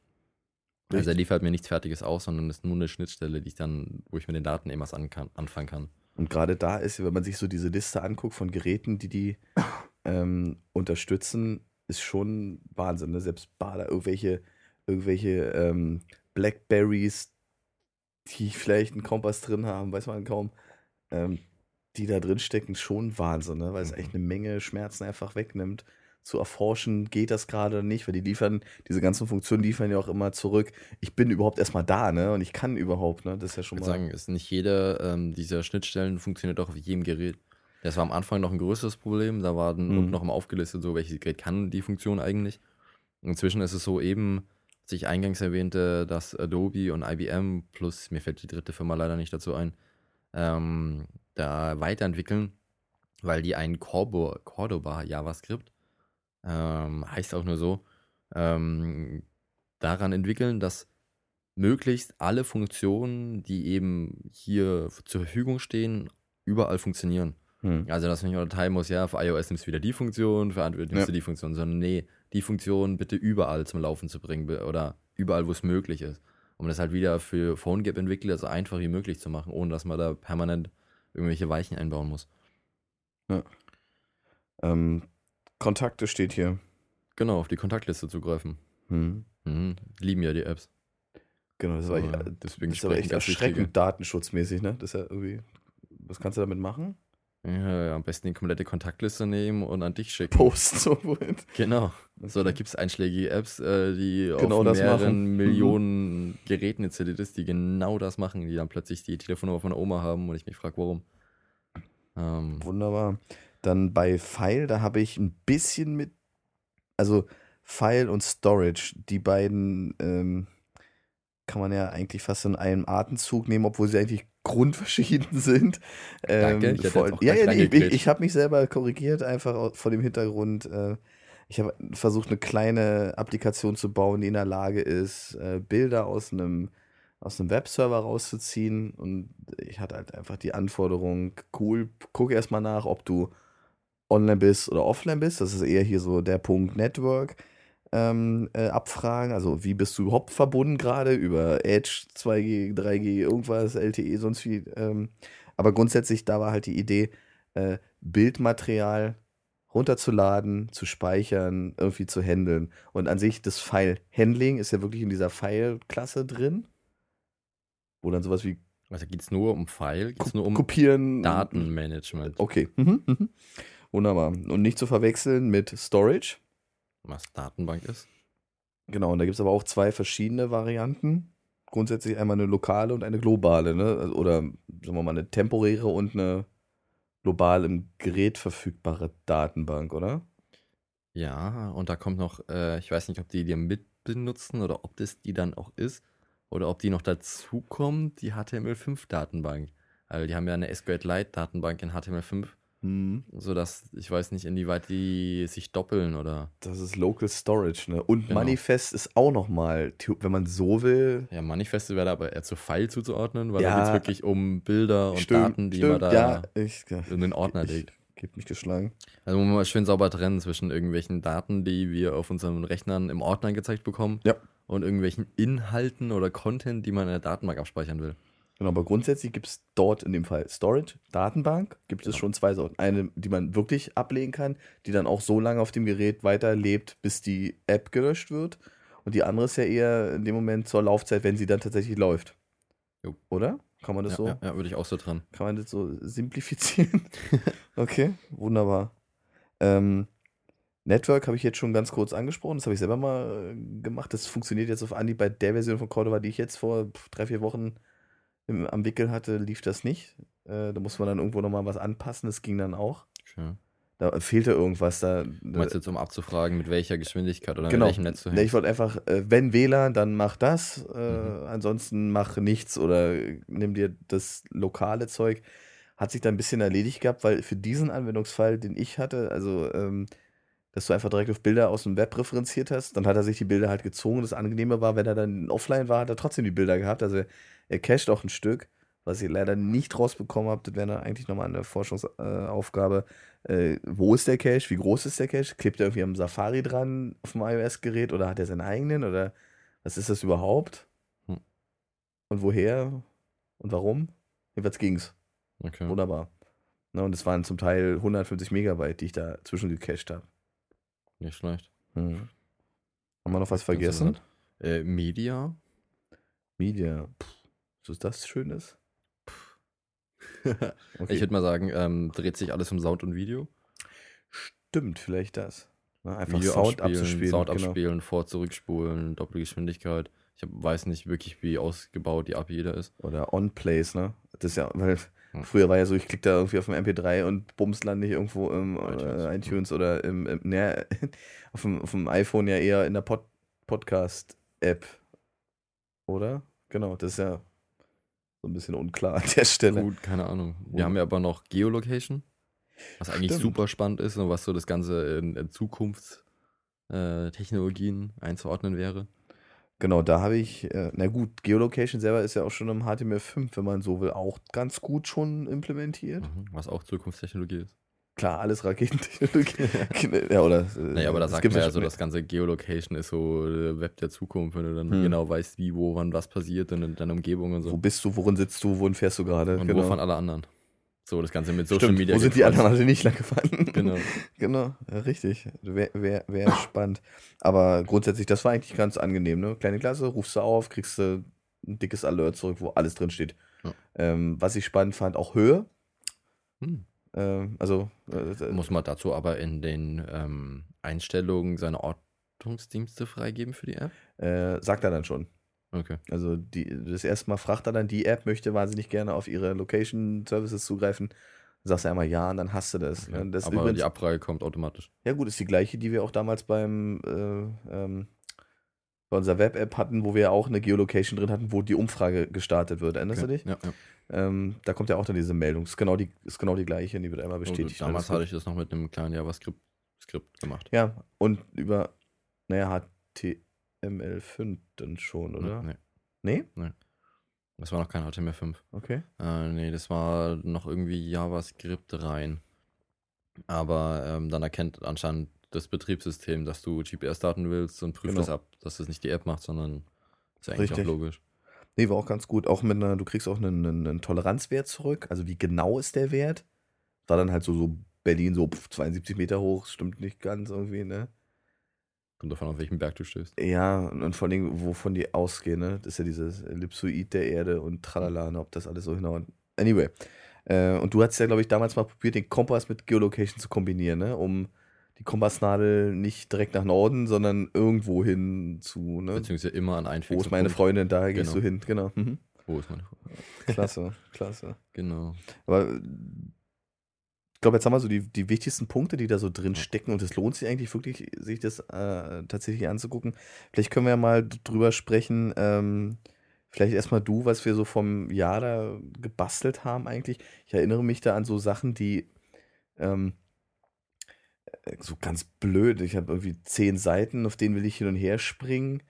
Richtig. Also er liefert mir nichts Fertiges aus, sondern ist nur eine Schnittstelle, die ich dann, wo ich mit den Daten eben was an kann, anfangen kann. Und gerade da ist, wenn man sich so diese Liste anguckt von Geräten, die die ähm, unterstützen, ist schon Wahnsinn. Ne? Selbst Bader, irgendwelche, irgendwelche ähm, Blackberries, die vielleicht einen Kompass drin haben, weiß man kaum, ähm, die da drin stecken, schon Wahnsinn, ne? weil es echt mhm. eine Menge Schmerzen einfach wegnimmt. Zu erforschen, geht das gerade nicht, weil die liefern, diese ganzen Funktionen liefern ja auch immer zurück. Ich bin überhaupt erstmal da, ne? Und ich kann überhaupt, ne? Das ist ja schon mal. Ich sagen, ist nicht jede ähm, dieser Schnittstellen funktioniert auch auf jedem Gerät. Das war am Anfang noch ein größeres Problem. Da war dann mhm. unten noch mal aufgelistet, so welches Gerät kann die Funktion eigentlich. Inzwischen ist es so eben, was ich eingangs erwähnte, dass Adobe und IBM plus, mir fällt die dritte Firma leider nicht dazu ein, ähm, da weiterentwickeln, weil die ein Corbo, Cordoba JavaScript, ähm, heißt auch nur so, ähm, daran entwickeln, dass möglichst alle Funktionen, die eben hier zur Verfügung stehen, überall funktionieren. Hm. Also, dass man nicht unterteilen muss, ja, für iOS nimmst du wieder die Funktion, für Android nimmst ja. du die Funktion, sondern nee, die Funktion bitte überall zum Laufen zu bringen oder überall, wo es möglich ist. Um das halt wieder für PhoneGap-Entwickler so einfach wie möglich zu machen, ohne dass man da permanent irgendwelche Weichen einbauen muss. Ja. Ähm, Kontakte steht hier. Genau, auf die Kontaktliste zugreifen. Hm. Mhm. Lieben ja die Apps. Genau, das war ja, deswegen das ist aber echt erschreckend datenschutzmäßig, ne? Das ist ja irgendwie. Was kannst du damit machen? Ja, am besten die komplette Kontaktliste nehmen und an dich schicken. Posten so wohin. Genau. So, da gibt es einschlägige Apps, äh, die genau auf mehreren machen. Millionen mhm. Geräten installiert ist, die genau das machen, die dann plötzlich die Telefonnummer von der Oma haben und ich mich frage, warum. Ähm. Wunderbar. Dann bei File, da habe ich ein bisschen mit, also File und Storage, die beiden ähm, kann man ja eigentlich fast in einem Atemzug nehmen, obwohl sie eigentlich grundverschieden sind. Danke, ähm, ich voll, ja, ja, nee, ich, ich habe mich selber korrigiert, einfach vor dem Hintergrund. Äh, ich habe versucht, eine kleine Applikation zu bauen, die in der Lage ist, äh, Bilder aus einem aus einem Webserver rauszuziehen. Und ich hatte halt einfach die Anforderung, cool, guck erstmal nach, ob du online bist oder offline bist. Das ist eher hier so der Punkt Network ähm, äh, abfragen. Also wie bist du überhaupt verbunden gerade über Edge, 2G, 3G, irgendwas, LTE, sonst wie. Ähm, aber grundsätzlich, da war halt die Idee, äh, Bildmaterial runterzuladen, zu speichern, irgendwie zu handeln. Und an sich, das File-Handling ist ja wirklich in dieser File-Klasse drin. Wo dann sowas wie. Also geht es nur um File, geht es nur um Kopieren. Datenmanagement. Okay. Mhm, mhm. Wunderbar. Und nicht zu verwechseln mit Storage was Datenbank ist. Genau, und da gibt es aber auch zwei verschiedene Varianten. Grundsätzlich einmal eine lokale und eine globale, ne? Oder sagen wir mal eine temporäre und eine global im Gerät verfügbare Datenbank, oder? Ja, und da kommt noch, äh, ich weiß nicht, ob die die mitbenutzen oder ob das die dann auch ist oder ob die noch dazu kommt, die HTML5-Datenbank. Also die haben ja eine SQLite-Datenbank in HTML5 Mhm. So dass ich weiß nicht, inwieweit die sich doppeln oder. Das ist Local Storage, ne? Und genau. Manifest ist auch nochmal, wenn man so will. Ja, Manifest wäre aber eher zu File zuzuordnen, weil ja, da geht es wirklich um Bilder und stimmt, Daten, die stimmt, man da ja, ich, in den Ordner ich, legt. Gibt mich geschlagen. Also muss man schön sauber trennen zwischen irgendwelchen Daten, die wir auf unseren Rechnern im Ordner gezeigt bekommen, ja. und irgendwelchen Inhalten oder Content, die man in der Datenbank abspeichern will. Genau, aber grundsätzlich gibt es dort in dem Fall Storage, Datenbank, gibt genau. es schon zwei Sorten. Eine, die man wirklich ablegen kann, die dann auch so lange auf dem Gerät weiterlebt, bis die App gelöscht wird. Und die andere ist ja eher in dem Moment zur Laufzeit, wenn sie dann tatsächlich läuft. Jo. Oder? Kann man das ja, so? Ja, ja, würde ich auch so dran. Kann man das so simplifizieren? okay, wunderbar. Ähm, Network habe ich jetzt schon ganz kurz angesprochen. Das habe ich selber mal äh, gemacht. Das funktioniert jetzt auf Anhieb bei der Version von Cordova, die ich jetzt vor drei, vier Wochen im, am Wickel hatte, lief das nicht. Äh, da muss man dann irgendwo nochmal was anpassen. Das ging dann auch. Sure. da fehlte irgendwas. Da, Meinst du jetzt, um abzufragen, mit welcher Geschwindigkeit oder genau. mit welchem Netz du hängst? Ich wollte einfach, äh, wenn WLAN, dann mach das, äh, mhm. ansonsten mach nichts oder nimm dir das lokale Zeug. Hat sich da ein bisschen erledigt gehabt, weil für diesen Anwendungsfall, den ich hatte, also ähm, dass du einfach direkt auf Bilder aus dem Web referenziert hast, dann hat er sich die Bilder halt gezogen. Das Angenehme war, wenn er dann offline war, hat er trotzdem die Bilder gehabt. Also er cached auch ein Stück was ihr leider nicht rausbekommen habt, das wäre dann eigentlich nochmal eine Forschungsaufgabe. Äh, wo ist der Cache? Wie groß ist der Cache? Klebt er irgendwie am Safari dran auf dem iOS-Gerät oder hat er seinen eigenen? Oder was ist das überhaupt? Hm. Und woher? Und warum? Jedenfalls ging's. Okay. Wunderbar. Na, und es waren zum Teil 150 Megabyte, die ich da zwischen gecached habe. Nicht schlecht. Hm. Haben wir noch was vergessen? Äh, Media. Media. Puh, so das Schönes. okay. Ich würde mal sagen, ähm, dreht sich alles um Sound und Video. Stimmt, vielleicht das. Na, einfach Video Sound abzuspielen. Sound genau. abspielen, vor, zurückspulen, Doppelgeschwindigkeit. Ich hab, weiß nicht wirklich, wie ausgebaut die API da ist. Oder On-Plays, ne? Das ist ja, weil hm. früher war ja so, ich klicke da irgendwie auf dem MP3 und bums lande ich irgendwo im iTunes, äh, iTunes oder im, im ne, auf, dem, auf dem iPhone ja eher in der Pod Podcast-App. Oder? Genau, das ist ja so ein bisschen unklar an der Stelle. Gut, keine Ahnung. Wir haben ja aber noch Geolocation, was eigentlich Stimmt. super spannend ist und was so das Ganze in, in Zukunftstechnologien äh, einzuordnen wäre. Genau, da habe ich, äh, na gut, Geolocation selber ist ja auch schon im HTML5, wenn man so will, auch ganz gut schon implementiert. Mhm, was auch Zukunftstechnologie ist. Klar, alles Raketentechnologie. ja, oder. Äh, naja, aber da sagt man ja so, das ganze Geolocation ist so äh, Web der Zukunft, wenn du dann hm. genau weißt, wie, wo, wann was passiert und in deiner Umgebung und so. Wo bist du, worin sitzt du, wohin fährst du gerade? Und genau. wo fahren alle anderen? So, das Ganze mit Social Stimmt, Media. Wo sind die anderen alle nicht lang gefahren? Genau. genau, ja, richtig. Wäre wär, wär spannend. Aber grundsätzlich, das war eigentlich ganz angenehm, ne? Kleine Klasse, rufst du auf, kriegst du ein dickes Alert zurück, wo alles drin steht. Ja. Ähm, was ich spannend fand, auch Höhe. Hm. Äh, also äh, muss man dazu aber in den ähm, Einstellungen seine Ortungsdienste freigeben für die App? Äh, sagt er dann schon. Okay. Also die, das erste Mal fragt er dann, die App möchte wahnsinnig gerne auf ihre Location-Services zugreifen. Sagst du einmal ja und dann hast du das. Okay. das aber übrigens, die Abfrage kommt automatisch. Ja gut, ist die gleiche, die wir auch damals beim äh, ähm, bei unserer Web-App hatten, wo wir auch eine Geolocation drin hatten, wo die Umfrage gestartet wird. Erinnerst okay. du dich? Ja, ja. Ähm, da kommt ja auch dann diese Meldung. Ist genau die, ist genau die gleiche, die wird einmal bestätigt. Also, damals hatte ich das noch mit einem kleinen JavaScript Skript gemacht. Ja, und über, naja, HTML5 dann schon, oder? Nee. Nee? Nee. Das war noch kein HTML5. Okay. Äh, nee, das war noch irgendwie JavaScript rein. Aber ähm, dann erkennt anscheinend das Betriebssystem, dass du GPS starten willst und prüft genau. das ab, dass das nicht die App macht, sondern ist ja eigentlich Richtig. auch logisch. Nee, war auch ganz gut. Auch mit einer, du kriegst auch einen, einen, Toleranzwert zurück. Also wie genau ist der Wert? War dann halt so, so Berlin so 72 Meter hoch, stimmt nicht ganz irgendwie, ne? Kommt davon, auf welchem Berg du stößt. Ja, und, und vor allem, wovon die ausgehen, ne? Das ist ja dieses Ellipsoid der Erde und tralala, ne? ob das alles so hinhaut. Anyway. Äh, und du hast ja, glaube ich, damals mal probiert, den Kompass mit Geolocation zu kombinieren, ne? Um die Kompassnadel nicht direkt nach Norden, sondern irgendwo hin zu. Ne? Beziehungsweise immer an einen Wo ist meine Freundin, da gehst genau. du hin, genau. Mhm. Wo ist meine Freundin? Klasse, klasse. Genau. Aber ich glaube, jetzt haben wir so die, die wichtigsten Punkte, die da so drin stecken und es lohnt sich eigentlich wirklich, sich das äh, tatsächlich anzugucken. Vielleicht können wir ja mal drüber sprechen, ähm, vielleicht erstmal du, was wir so vom Jahr da gebastelt haben eigentlich. Ich erinnere mich da an so Sachen, die ähm, so ganz blöd. Ich habe irgendwie zehn Seiten, auf denen will ich hin und her springen.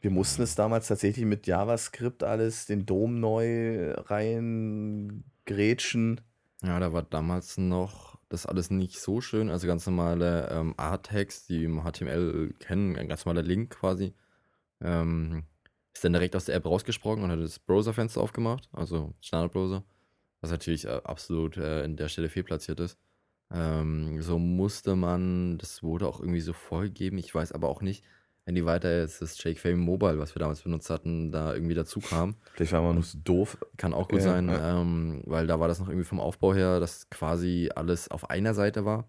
Wir mussten es damals tatsächlich mit JavaScript alles, den Dom neu rein grätschen. Ja, da war damals noch das alles nicht so schön. Also ganz normale ähm, A-Tags, die im HTML kennen, ein ganz normaler Link quasi. Ähm, ist dann direkt aus der App rausgesprungen und hat das Browserfenster aufgemacht, also Standardbrowser, was natürlich äh, absolut äh, in der Stelle fehlplatziert ist. Ähm, so musste man, das wurde auch irgendwie so vorgegeben, ich weiß aber auch nicht, wenn die weiter jetzt das Jake Fame Mobile, was wir damals benutzt hatten, da irgendwie dazu kam. Vielleicht war man nur so doof. Kann auch gut ja, sein, ja. Ähm, weil da war das noch irgendwie vom Aufbau her, dass quasi alles auf einer Seite war.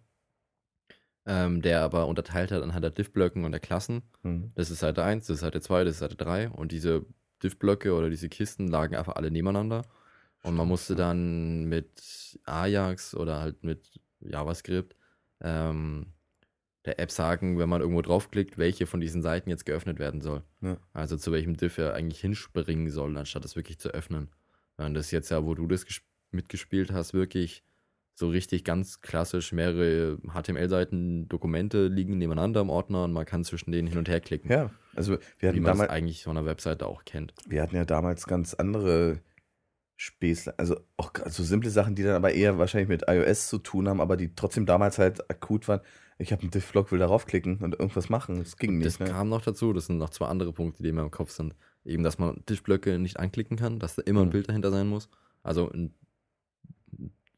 Ähm, der aber unterteilt hat anhand der Div-Blöcken und der Klassen. Mhm. Das ist Seite 1, das ist Seite 2, das ist Seite 3 und diese Div-Blöcke oder diese Kisten lagen einfach alle nebeneinander. Und man musste dann mit Ajax oder halt mit JavaScript ähm, der App sagen, wenn man irgendwo draufklickt, welche von diesen Seiten jetzt geöffnet werden soll. Ja. Also zu welchem Diff er eigentlich hinspringen soll, anstatt das wirklich zu öffnen. Und das jetzt ja, wo du das mitgespielt hast, wirklich so richtig ganz klassisch mehrere HTML-Seiten, Dokumente liegen nebeneinander im Ordner und man kann zwischen denen hin und her klicken. Ja, also wir hatten wie man damals eigentlich von einer Webseite auch kennt. Wir hatten ja damals ganz andere Späßle, also auch so simple Sachen, die dann aber eher wahrscheinlich mit iOS zu tun haben, aber die trotzdem damals halt akut waren. Ich habe einen Diff-Blog, will darauf klicken und irgendwas machen. Das ging nicht. Das ne? kam noch dazu, das sind noch zwei andere Punkte, die mir im Kopf sind. Eben, dass man Diff-Blöcke nicht anklicken kann, dass da immer ein Mhm. Bild dahinter sein muss. Also ein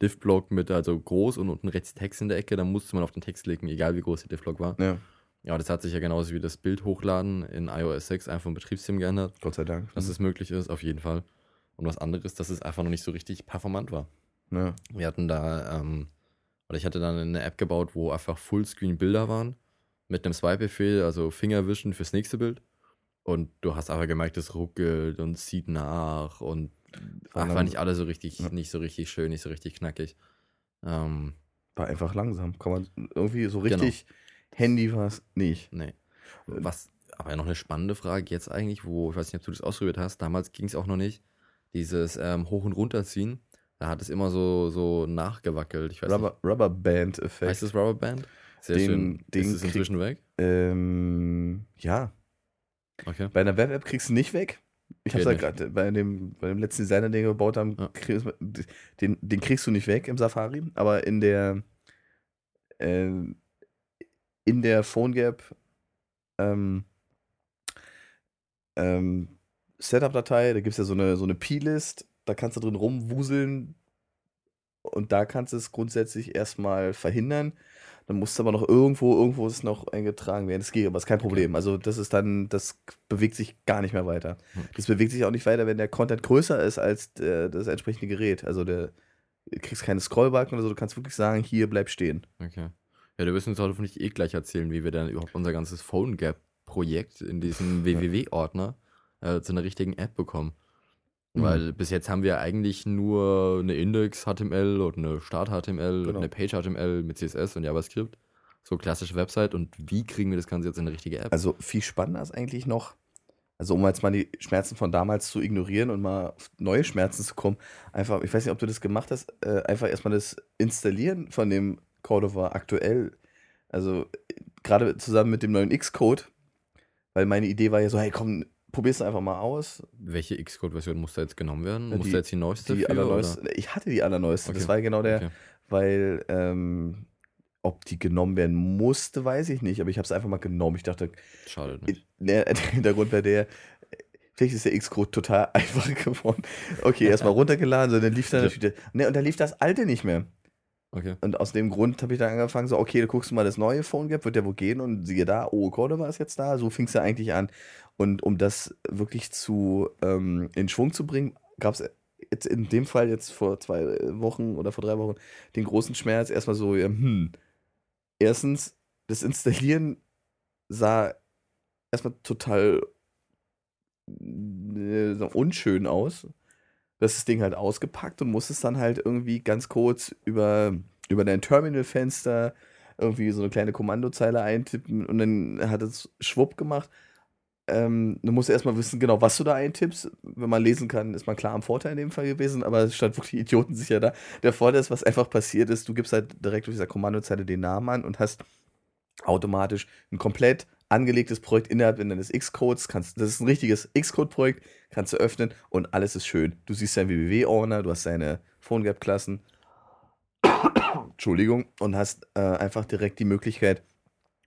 Diff-Block mit also groß und unten rechts Text in der Ecke, dann musste man auf den Text klicken, egal wie groß der Diff-Block war. Ja, Ja, das hat sich ja genauso wie das Bild hochladen in iOS 6 einfach im Betriebssystem geändert, Gott sei Dank. dass es möglich ist, auf jeden Fall. Und was anderes, dass es einfach noch nicht so richtig performant war. ja. Wir hatten da, ähm, oder ich hatte dann eine App gebaut, wo einfach Fullscreen-Bilder waren mit einem Swipe-Befehl, also Fingerwischen fürs nächste Bild. Und du hast aber gemerkt, es ruckelt und zieht nach und ach, war nicht alle so richtig, Ja. nicht so richtig schön, nicht so richtig knackig. Ähm, War einfach langsam. Kann man irgendwie so Genau. richtig Handy war es nicht. nee. Was, aber noch eine spannende Frage jetzt eigentlich, wo, ich weiß nicht, ob du das ausprobiert hast, damals ging es auch noch nicht, dieses ähm, Hoch- und Runterziehen, da hat es immer so, so nachgewackelt. Ich weiß Rubber, Rubberband-Effekt. heißt das Rubberband? Sehr Den- schön. den Ist es inzwischen weg? Ähm, ja, Okay. bei einer Web-App kriegst du nicht weg. Ich hab's ja nicht. gerade bei dem, bei dem letzten Designer, den wir gebaut haben, Ja. kriegst, den, den kriegst du nicht weg im Safari, aber in der äh, in der PhoneGap ähm, ähm, Setup-Datei, da gibt es ja so eine, so eine P-List, da kannst du drin rumwuseln und da kannst du es grundsätzlich erstmal verhindern. Dann musst du aber noch irgendwo, irgendwo ist es noch eingetragen werden. Das geht, aber ist kein Problem. Also das ist dann, das bewegt sich gar nicht mehr weiter. Hm. Das bewegt sich auch nicht weiter, wenn der Content größer ist als der, das entsprechende Gerät. Also der, du kriegst keine Scrollbalken oder so, du kannst wirklich sagen, hier bleib stehen. Okay. Ja, du wirst uns hoffentlich eh gleich erzählen, wie wir dann überhaupt unser ganzes Phone Gap Projekt in diesem www-Ordner äh, zu einer richtigen App bekommen. Mhm. Weil bis jetzt haben wir eigentlich nur eine Index-HTML und eine Start-HTML und Genau. eine Page-HTML mit CSS und JavaScript. So klassische Website. Und wie kriegen wir das Ganze jetzt in eine richtige App? Also viel spannender ist eigentlich noch, also um jetzt mal die Schmerzen von damals zu ignorieren und mal auf neue Schmerzen zu kommen, einfach, ich weiß nicht, ob du das gemacht hast, äh, einfach erstmal das Installieren von dem Cordova aktuell, also äh, gerade zusammen mit dem neuen Xcode, weil meine Idee war ja so, hey komm, probier's einfach mal aus. Welche Xcode-Version muss da jetzt genommen werden? Ja, muss die- da jetzt die neueste Die für, allerneueste, ich hatte die allerneueste, das Okay. war ja genau der, Okay. weil ähm, ob die genommen werden musste, weiß ich nicht, aber ich habe es einfach mal genommen. Ich dachte, Schade nicht. der, der Hintergrund bei der, vielleicht ist der Xcode total einfach geworden. Okay, erstmal runtergeladen, so, dann lief dann Ja. natürlich, ne, und dann lief das alte nicht mehr. Okay. Und aus dem Grund habe ich dann angefangen, so, okay, du guckst mal das neue Phone Gap, wird der wohl gehen und siehe da, oh, Cordova ist jetzt da, so fing es ja eigentlich an. Und um das wirklich zu ähm, in Schwung zu bringen, gab es jetzt in dem Fall jetzt vor zwei Wochen oder vor drei Wochen den großen Schmerz, erstmal so, hm, erstens, das Installieren sah erstmal total äh, unschön aus. Das Ding halt ausgepackt und musstest dann halt irgendwie ganz kurz über, über dein Terminalfenster irgendwie so eine kleine Kommandozeile eintippen und dann hat es schwupp gemacht. Ähm, du musst erstmal wissen, genau, was du da eintippst. Wenn man lesen kann, ist man klar am Vorteil in dem Fall gewesen, aber es stand wirklich Idioten sicher da. Der Vorteil ist, was einfach passiert ist, du gibst halt direkt auf dieser Kommandozeile den Namen an und hast automatisch ein komplett angelegtes Projekt innerhalb deines Xcodes. Kannst, das ist ein richtiges Xcode-Projekt, kannst du öffnen und alles ist schön. Du siehst deinen www-Ordner, du hast deine PhoneGap-Klassen. Entschuldigung, und hast äh, einfach direkt die Möglichkeit,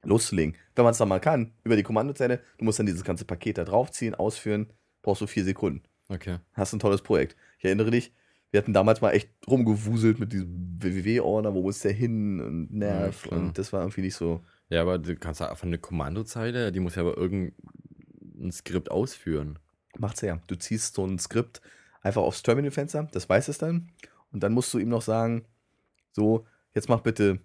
loszulegen. Wenn man es dann mal kann, über die Kommandozeile, du musst dann dieses ganze Paket da draufziehen, ausführen, brauchst du vier Sekunden. Okay. Hast ein tolles Projekt. Ich erinnere dich, wir hatten damals mal echt rumgewuselt mit diesem www-Ordner, wo muss der hin und nerv Ja, und das war irgendwie nicht so. Ja, aber du kannst einfach eine Kommandozeile, die muss ja aber irgendein Skript ausführen. Macht's ja. Du ziehst so ein Skript einfach aufs Terminalfenster, das weiß es dann. Und dann musst du ihm noch sagen, so, jetzt mach bitte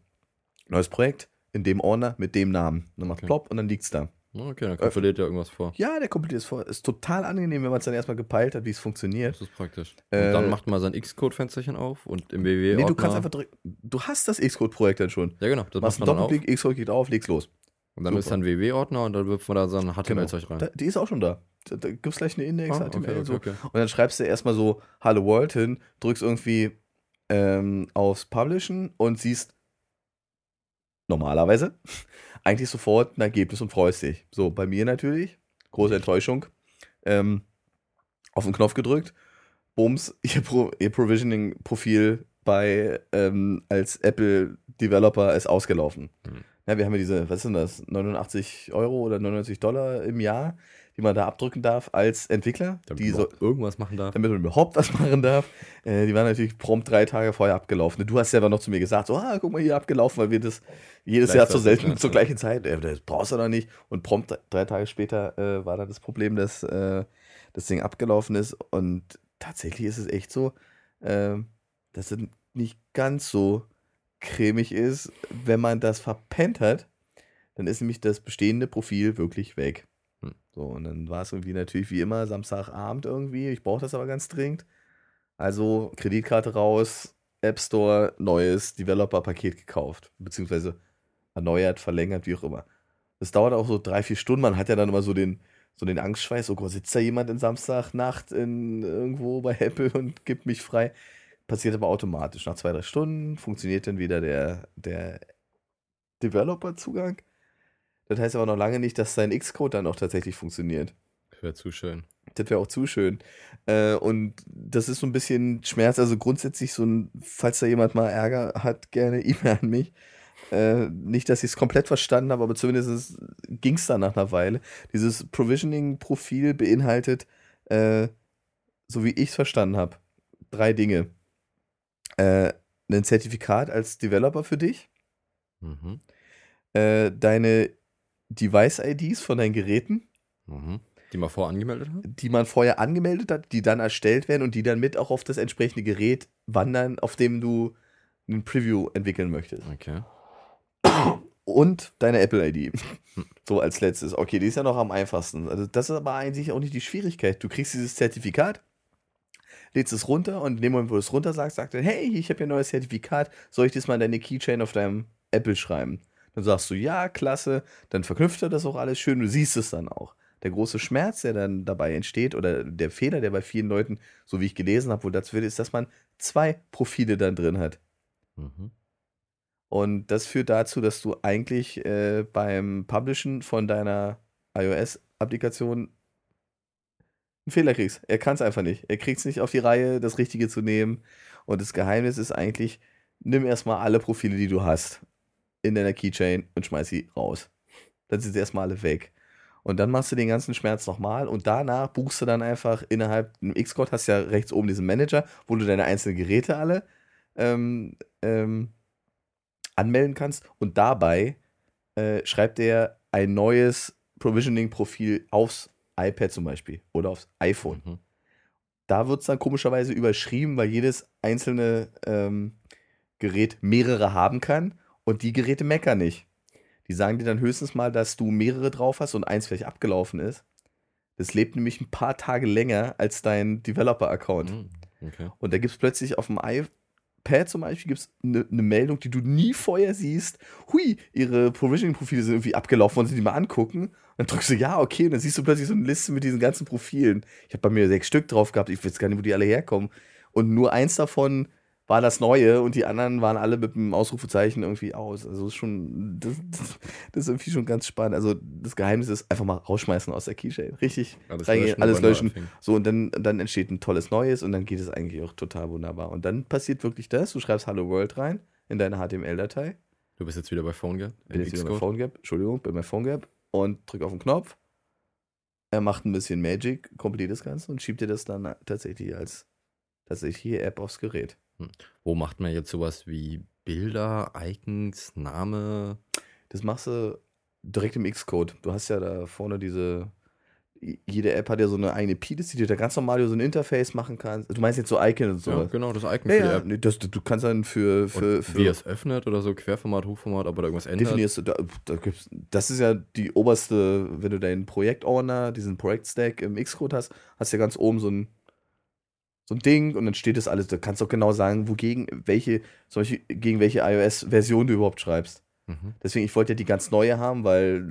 neues Projekt in dem Ordner mit dem Namen. Und dann macht Okay. plopp und dann liegt's da. Okay, dann kompiliert ja irgendwas vor. Ja, der kompiliert es vor. Ist total angenehm, wenn man es dann erstmal gepeilt hat, wie es funktioniert. Das ist praktisch. Äh, dann macht man sein Xcode-Fensterchen auf und im www Nee, du kannst einfach direkt. Du hast das Xcode-Projekt dann schon. Ja, genau. Das Machst macht einen man dann auf. Doppelklick, Xcode geht auf, legst los. Und dann ist Super. dann www-Ordner und dann wirft man da so ein HTML-Zeug rein. Da, die ist auch schon da. Da, da gibt's gleich eine Index, Ah, HTML okay, und so. okay, okay. Und dann schreibst du erstmal so Hello World hin, drückst irgendwie ähm, aufs Publishen und siehst normalerweise eigentlich sofort ein Ergebnis und freust dich. So, bei mir natürlich, große Enttäuschung. Ähm, auf den Knopf gedrückt, Bums, ihr, Pro ihr Provisioning-Profil bei ähm, als Apple Developer ist ausgelaufen. Hm. Ja, wir haben ja diese, was sind das, 89 Euro oder 99 Dollar im Jahr, die man da abdrücken darf als Entwickler. Damit die so, irgendwas machen darf. damit man überhaupt was machen darf. Äh, die waren natürlich prompt drei Tage vorher abgelaufen. Du hast selber noch zu mir gesagt, so, ah, guck mal hier abgelaufen, weil wir das jedes Jahr zur ja, zur ja. gleichen Zeit, äh, das brauchst du doch nicht. Und prompt drei- Tage später äh, war dann das Problem, dass äh, das Ding abgelaufen ist. Und tatsächlich ist es echt so, äh, dass es nicht ganz so cremig ist, wenn man das verpennt hat. Dann ist nämlich das bestehende Profil wirklich weg. So, und dann war es irgendwie natürlich wie immer Samstagabend irgendwie. Ich brauche das aber ganz dringend. Also Kreditkarte raus, App Store, neues Developer-Paket gekauft. Beziehungsweise erneuert, verlängert, wie auch immer. Das dauert auch so drei, vier Stunden. Man hat ja dann immer so den, so den Angstschweiß, oh Gott, sitzt da jemand in Samstagnacht in, irgendwo bei Apple und gibt mich frei. Passiert aber automatisch. Nach zwei, drei Stunden funktioniert dann wieder der, der Developer-Zugang. Das heißt aber noch lange nicht, dass sein Xcode dann auch tatsächlich funktioniert. Das wäre zu schön. Das wäre auch zu schön. Äh, und das ist so ein bisschen Schmerz. Also grundsätzlich so ein, falls da jemand mal Ärger hat, gerne E-Mail an mich. Äh, nicht, dass ich es komplett verstanden habe, aber zumindest ging es dann nach einer Weile. Dieses Provisioning-Profil beinhaltet, äh, so wie ich es verstanden habe, drei Dinge. Äh, ein Zertifikat als Developer für dich, Mhm. äh, deine Device-IDs von deinen Geräten, Mhm. Die man vorher angemeldet hat? die man vorher angemeldet hat, die dann erstellt werden und die dann mit auch auf das entsprechende Gerät wandern, auf dem du ein Preview entwickeln möchtest. Okay. Und deine Apple-ID. So als letztes. Okay, die ist ja noch am einfachsten. Also das ist aber eigentlich auch nicht die Schwierigkeit. Du kriegst dieses Zertifikat, lädst es runter und in dem Moment, wo du es runter sagst, sagt er, hey, ich habe hier ein neues Zertifikat, soll ich das mal in deine Keychain auf deinem Apple schreiben? Dann sagst du, ja, klasse, dann verknüpft er das auch alles schön, du siehst es dann auch. Der große Schmerz, der dann dabei entsteht, oder der Fehler, der bei vielen Leuten, so wie ich gelesen habe, wohl dazu wird, ist, dass man zwei Profile dann drin hat. Mhm. Und das führt dazu, dass du eigentlich äh, beim Publishen von deiner iOS-Applikation einen Fehler kriegst. Er kann es einfach nicht. Er kriegt es nicht auf die Reihe, das Richtige zu nehmen. Und das Geheimnis ist eigentlich, nimm erstmal alle Profile, die du hast, in deiner Keychain und schmeiß sie raus. Dann sind sie erstmal alle weg. Und dann machst du den ganzen Schmerz nochmal und danach buchst du dann einfach innerhalb, im Xcode hast du ja rechts oben diesen Manager, wo du deine einzelnen Geräte alle ähm, ähm, anmelden kannst und dabei äh, schreibt er ein neues Provisioning-Profil aufs iPad zum Beispiel oder aufs iPhone. Mhm. Da wird es dann komischerweise überschrieben, weil jedes einzelne ähm, Gerät mehrere haben kann und die Geräte meckern nicht. Die sagen dir dann höchstens mal, dass du mehrere drauf hast und eins vielleicht abgelaufen ist. Das lebt nämlich ein paar Tage länger als dein Developer-Account. Mhm. Okay. Und da gibt es plötzlich auf dem iPad zum Beispiel gibt's eine ne Meldung, die du nie vorher siehst. Hui, ihre Provisioning-Profile sind irgendwie abgelaufen, wollen sie die mal angucken? Und dann drückst du ja, okay, und dann siehst du plötzlich so eine Liste mit diesen ganzen Profilen. Ich habe bei mir sechs Stück drauf gehabt, ich weiß gar nicht, wo die alle herkommen. Und nur eins davon war das Neue und die anderen waren alle mit einem Ausrufezeichen irgendwie aus. Also ist schon, das, das ist irgendwie schon ganz spannend. Also das Geheimnis ist einfach mal rausschmeißen aus der Keychain. Richtig Alles reingehen, löschen, alles löschen. So, und dann, dann entsteht ein tolles Neues und dann geht es eigentlich auch total wunderbar. Und dann passiert wirklich das, du schreibst Hello World rein in deine HTML-Datei. Du bist jetzt wieder bei PhoneGap? Bin jetzt wieder bei? PhoneGap, Entschuldigung, bin bei PhoneGap und drück auf den Knopf. Er macht ein bisschen Magic, komplettiert das Ganze und schiebt dir das dann tatsächlich als tatsächliche App aufs Gerät. Wo macht man jetzt sowas wie Bilder, Icons, Name? Das machst du direkt im Xcode. Du hast ja da vorne diese jede App hat ja so eine eigene P-Liste, die du da ganz normal so ein Interface machen kannst. Du meinst jetzt so Icon und so. Ja, genau, das Icon ja, für die App. Das, du kannst dann für. für, für wie es öffnet oder so, Querformat, Hochformat, aber da irgendwas ändert. Definierst du, da, da gibt's, das ist ja die oberste, wenn du deinen Projekt-Owner, diesen Projekt-Stack im Xcode hast, hast du ja ganz oben so ein so ein Ding und dann steht das alles. Da kannst du auch genau sagen, wogegen, welche, solche, gegen welche iOS-Version du überhaupt schreibst. Mhm. Deswegen, ich wollte ja die ganz neue haben, weil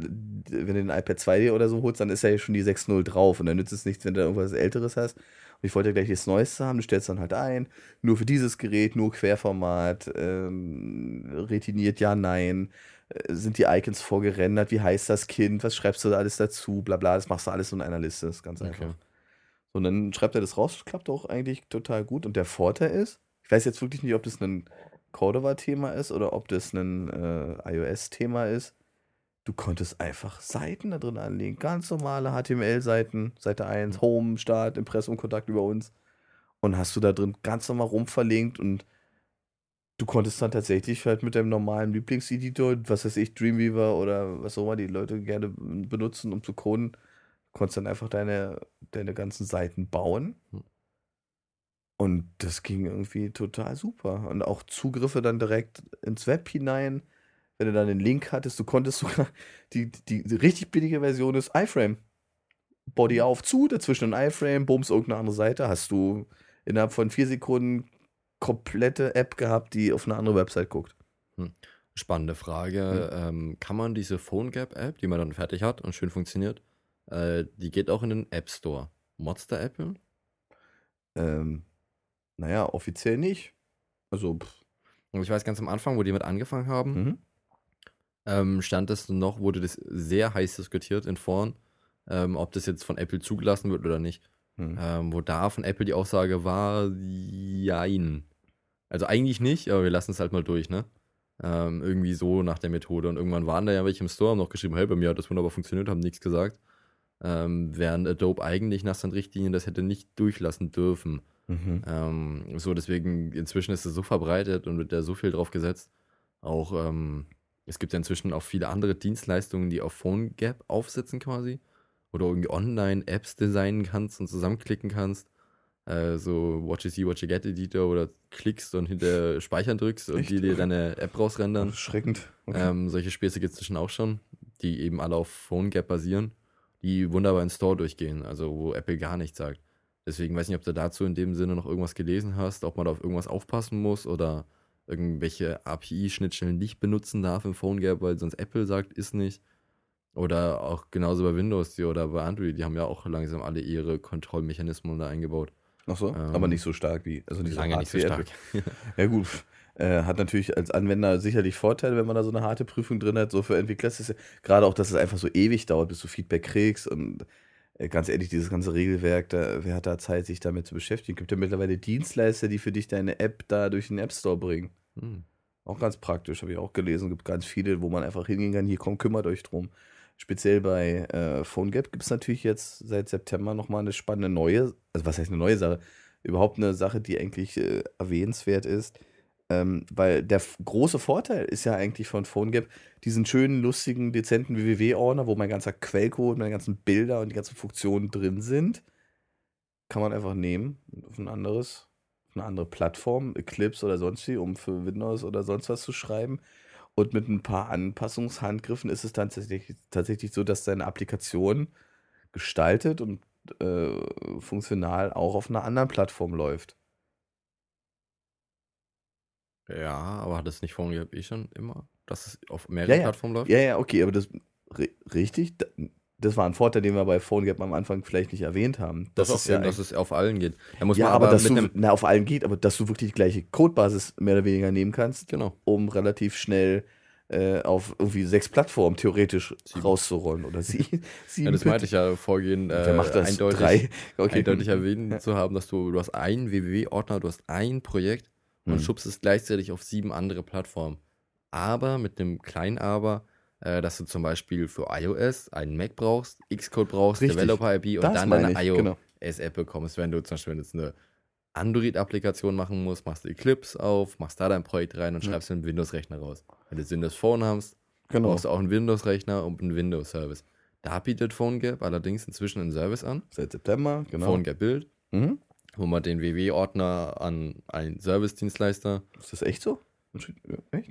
wenn du den iPad 2 oder so holst, dann ist ja schon die 6.0 drauf und dann nützt es nichts, wenn du irgendwas Älteres hast. Und ich wollte ja gleich das Neueste haben, du stellst dann halt ein, nur für dieses Gerät, nur Querformat, ähm, retiniert, ja, nein, äh, sind die Icons vorgerendert, wie heißt das Kind, was schreibst du da alles dazu, bla bla, das machst du alles in einer Liste, das ist ganz okay. einfach. Und dann schreibt er das raus, klappt auch eigentlich total gut. Und der Vorteil ist, ich weiß jetzt wirklich nicht, ob das ein Cordova-Thema ist oder ob das ein äh, iOS-Thema ist. Du konntest einfach Seiten da drin anlegen. Ganz normale HTML-Seiten. Seite 1, Home, Start, Impressum, Kontakt über uns. Und hast du da drin ganz normal rumverlinkt und du konntest dann tatsächlich halt mit deinem normalen Lieblingseditor, was weiß ich, Dreamweaver oder was auch immer die Leute gerne benutzen, um zu coden, konntest dann einfach deine, deine ganzen Seiten bauen. Hm. Und das ging irgendwie total super. Und auch Zugriffe dann direkt ins Web hinein. Wenn du dann den Link hattest, du konntest sogar, die, die, die richtig billige Version ist iFrame. Body hm. auf, zu, dazwischen ein iFrame, bums, irgendeine andere Seite, hast du innerhalb von vier Sekunden komplette App gehabt, die auf eine andere Website guckt. Hm. Spannende Frage. Hm. Ähm, kann man diese PhoneGap-App, die man dann fertig hat und schön funktioniert, äh, die geht auch in den App Store. Modster Apple? Ähm, naja, offiziell nicht. Also, pff. Und ich weiß ganz am Anfang, wo die mit angefangen haben, mhm. ähm, stand es noch, wurde das sehr heiß diskutiert in Foren, ähm, ob das jetzt von Apple zugelassen wird oder nicht. Mhm. Ähm, wo da von Apple die Aussage war, jein. Also eigentlich nicht, aber wir lassen es halt mal durch, ne? Ähm, irgendwie so nach der Methode. Und irgendwann waren da ja welche im Store, haben noch geschrieben, hey, bei mir hat das wunderbar funktioniert, haben nichts gesagt. Ähm, während Adobe eigentlich nach seinen Richtlinien das hätte nicht durchlassen dürfen. Mhm. Ähm, so, deswegen, inzwischen ist es so verbreitet und wird da so viel drauf gesetzt. Auch, ähm, es gibt ja inzwischen auch viele andere Dienstleistungen, die auf PhoneGap aufsetzen quasi. Oder irgendwie Online-Apps designen kannst und zusammenklicken kannst. Äh, so Watch You See, Watch You Get Editor oder klickst und hinter Speichern drückst und Echt? die dir deine App rausrendern. Schreckend. Okay. Ähm, solche Späße gibt es inzwischen auch schon, die eben alle auf PhoneGap basieren die wunderbar in Store durchgehen, also wo Apple gar nichts sagt. Deswegen weiß ich nicht, ob du dazu in dem Sinne noch irgendwas gelesen hast, ob man da auf irgendwas aufpassen muss oder irgendwelche API-Schnittstellen nicht benutzen darf im PhoneGap, weil sonst Apple sagt, ist nicht. Oder auch genauso bei Windows die, oder bei Android, die haben ja auch langsam alle ihre Kontrollmechanismen da eingebaut. Ach so, ähm, aber nicht so stark wie, also nicht lange so nicht so stark. ja gut, äh, hat natürlich als Anwender sicherlich Vorteile, wenn man da so eine harte Prüfung drin hat. So für Entwickler ist es ja, gerade auch, dass es einfach so ewig dauert, bis du Feedback kriegst. Und äh, ganz ehrlich, dieses ganze Regelwerk, da, wer hat da Zeit, sich damit zu beschäftigen? Es gibt ja mittlerweile Dienstleister, die für dich deine App da durch den App Store bringen. Hm. Auch ganz praktisch, habe ich auch gelesen. Es gibt ganz viele, wo man einfach hingehen kann, hier komm, kümmert euch drum. Speziell bei äh, PhoneGap gibt es natürlich jetzt seit September nochmal eine spannende neue, also was heißt eine neue Sache? Überhaupt eine Sache, die eigentlich äh, erwähnenswert ist ähm, weil der große Vorteil ist ja eigentlich von PhoneGap diesen schönen, lustigen, dezenten www-Ordner, wo mein ganzer Quellcode, meine ganzen Bilder und die ganzen Funktionen drin sind. Kann man einfach nehmen auf ein anderes, auf eine andere Plattform, Eclipse oder sonst wie, um für Windows oder sonst was zu schreiben. Und mit ein paar Anpassungshandgriffen ist es dann tatsächlich, tatsächlich so, dass deine Applikation gestaltet und äh, funktional auch auf einer anderen Plattform läuft. Ja, aber hat es nicht vorhin eh schon immer, dass es auf mehreren ja, Plattformen läuft? Ja, ja, okay, aber das richtig, das war ein Vorteil, den wir bei PhoneGap am Anfang vielleicht nicht erwähnt haben. Das, das ist ja, dass es auf allen geht. Da muss ja, man aber, aber dass du, na, auf allen geht, aber dass du wirklich die gleiche Codebasis mehr oder weniger nehmen kannst, genau. um relativ schnell äh, auf irgendwie sechs Plattformen theoretisch sieben. rauszurollen oder sie, sieben. Ja, das meinte ich ja vorgehen, äh, macht das? eindeutig, Drei? Okay. eindeutig erwähnen ja. zu haben, dass du, du hast einen www-Ordner, du hast ein Projekt und hm. schubst es gleichzeitig auf sieben andere Plattformen. Aber mit dem kleinen Aber, äh, dass du zum Beispiel für iOS einen Mac brauchst, Xcode brauchst, Developer-IP und das dann eine iOS-App genau. bekommst. Wenn du zum Beispiel jetzt eine Android-Applikation machen musst, machst du Eclipse auf, machst da dein Projekt rein und schreibst ja. einen Windows-Rechner raus. Wenn du Windows Phone hast, genau. brauchst du auch einen Windows-Rechner und einen Windows-Service. Da bietet PhoneGap allerdings inzwischen einen Service an. Seit September, genau. PhoneGap Bild, Mhm. Wo man den WW-Ordner an einen Service-Dienstleister. Ist das echt so? Echt?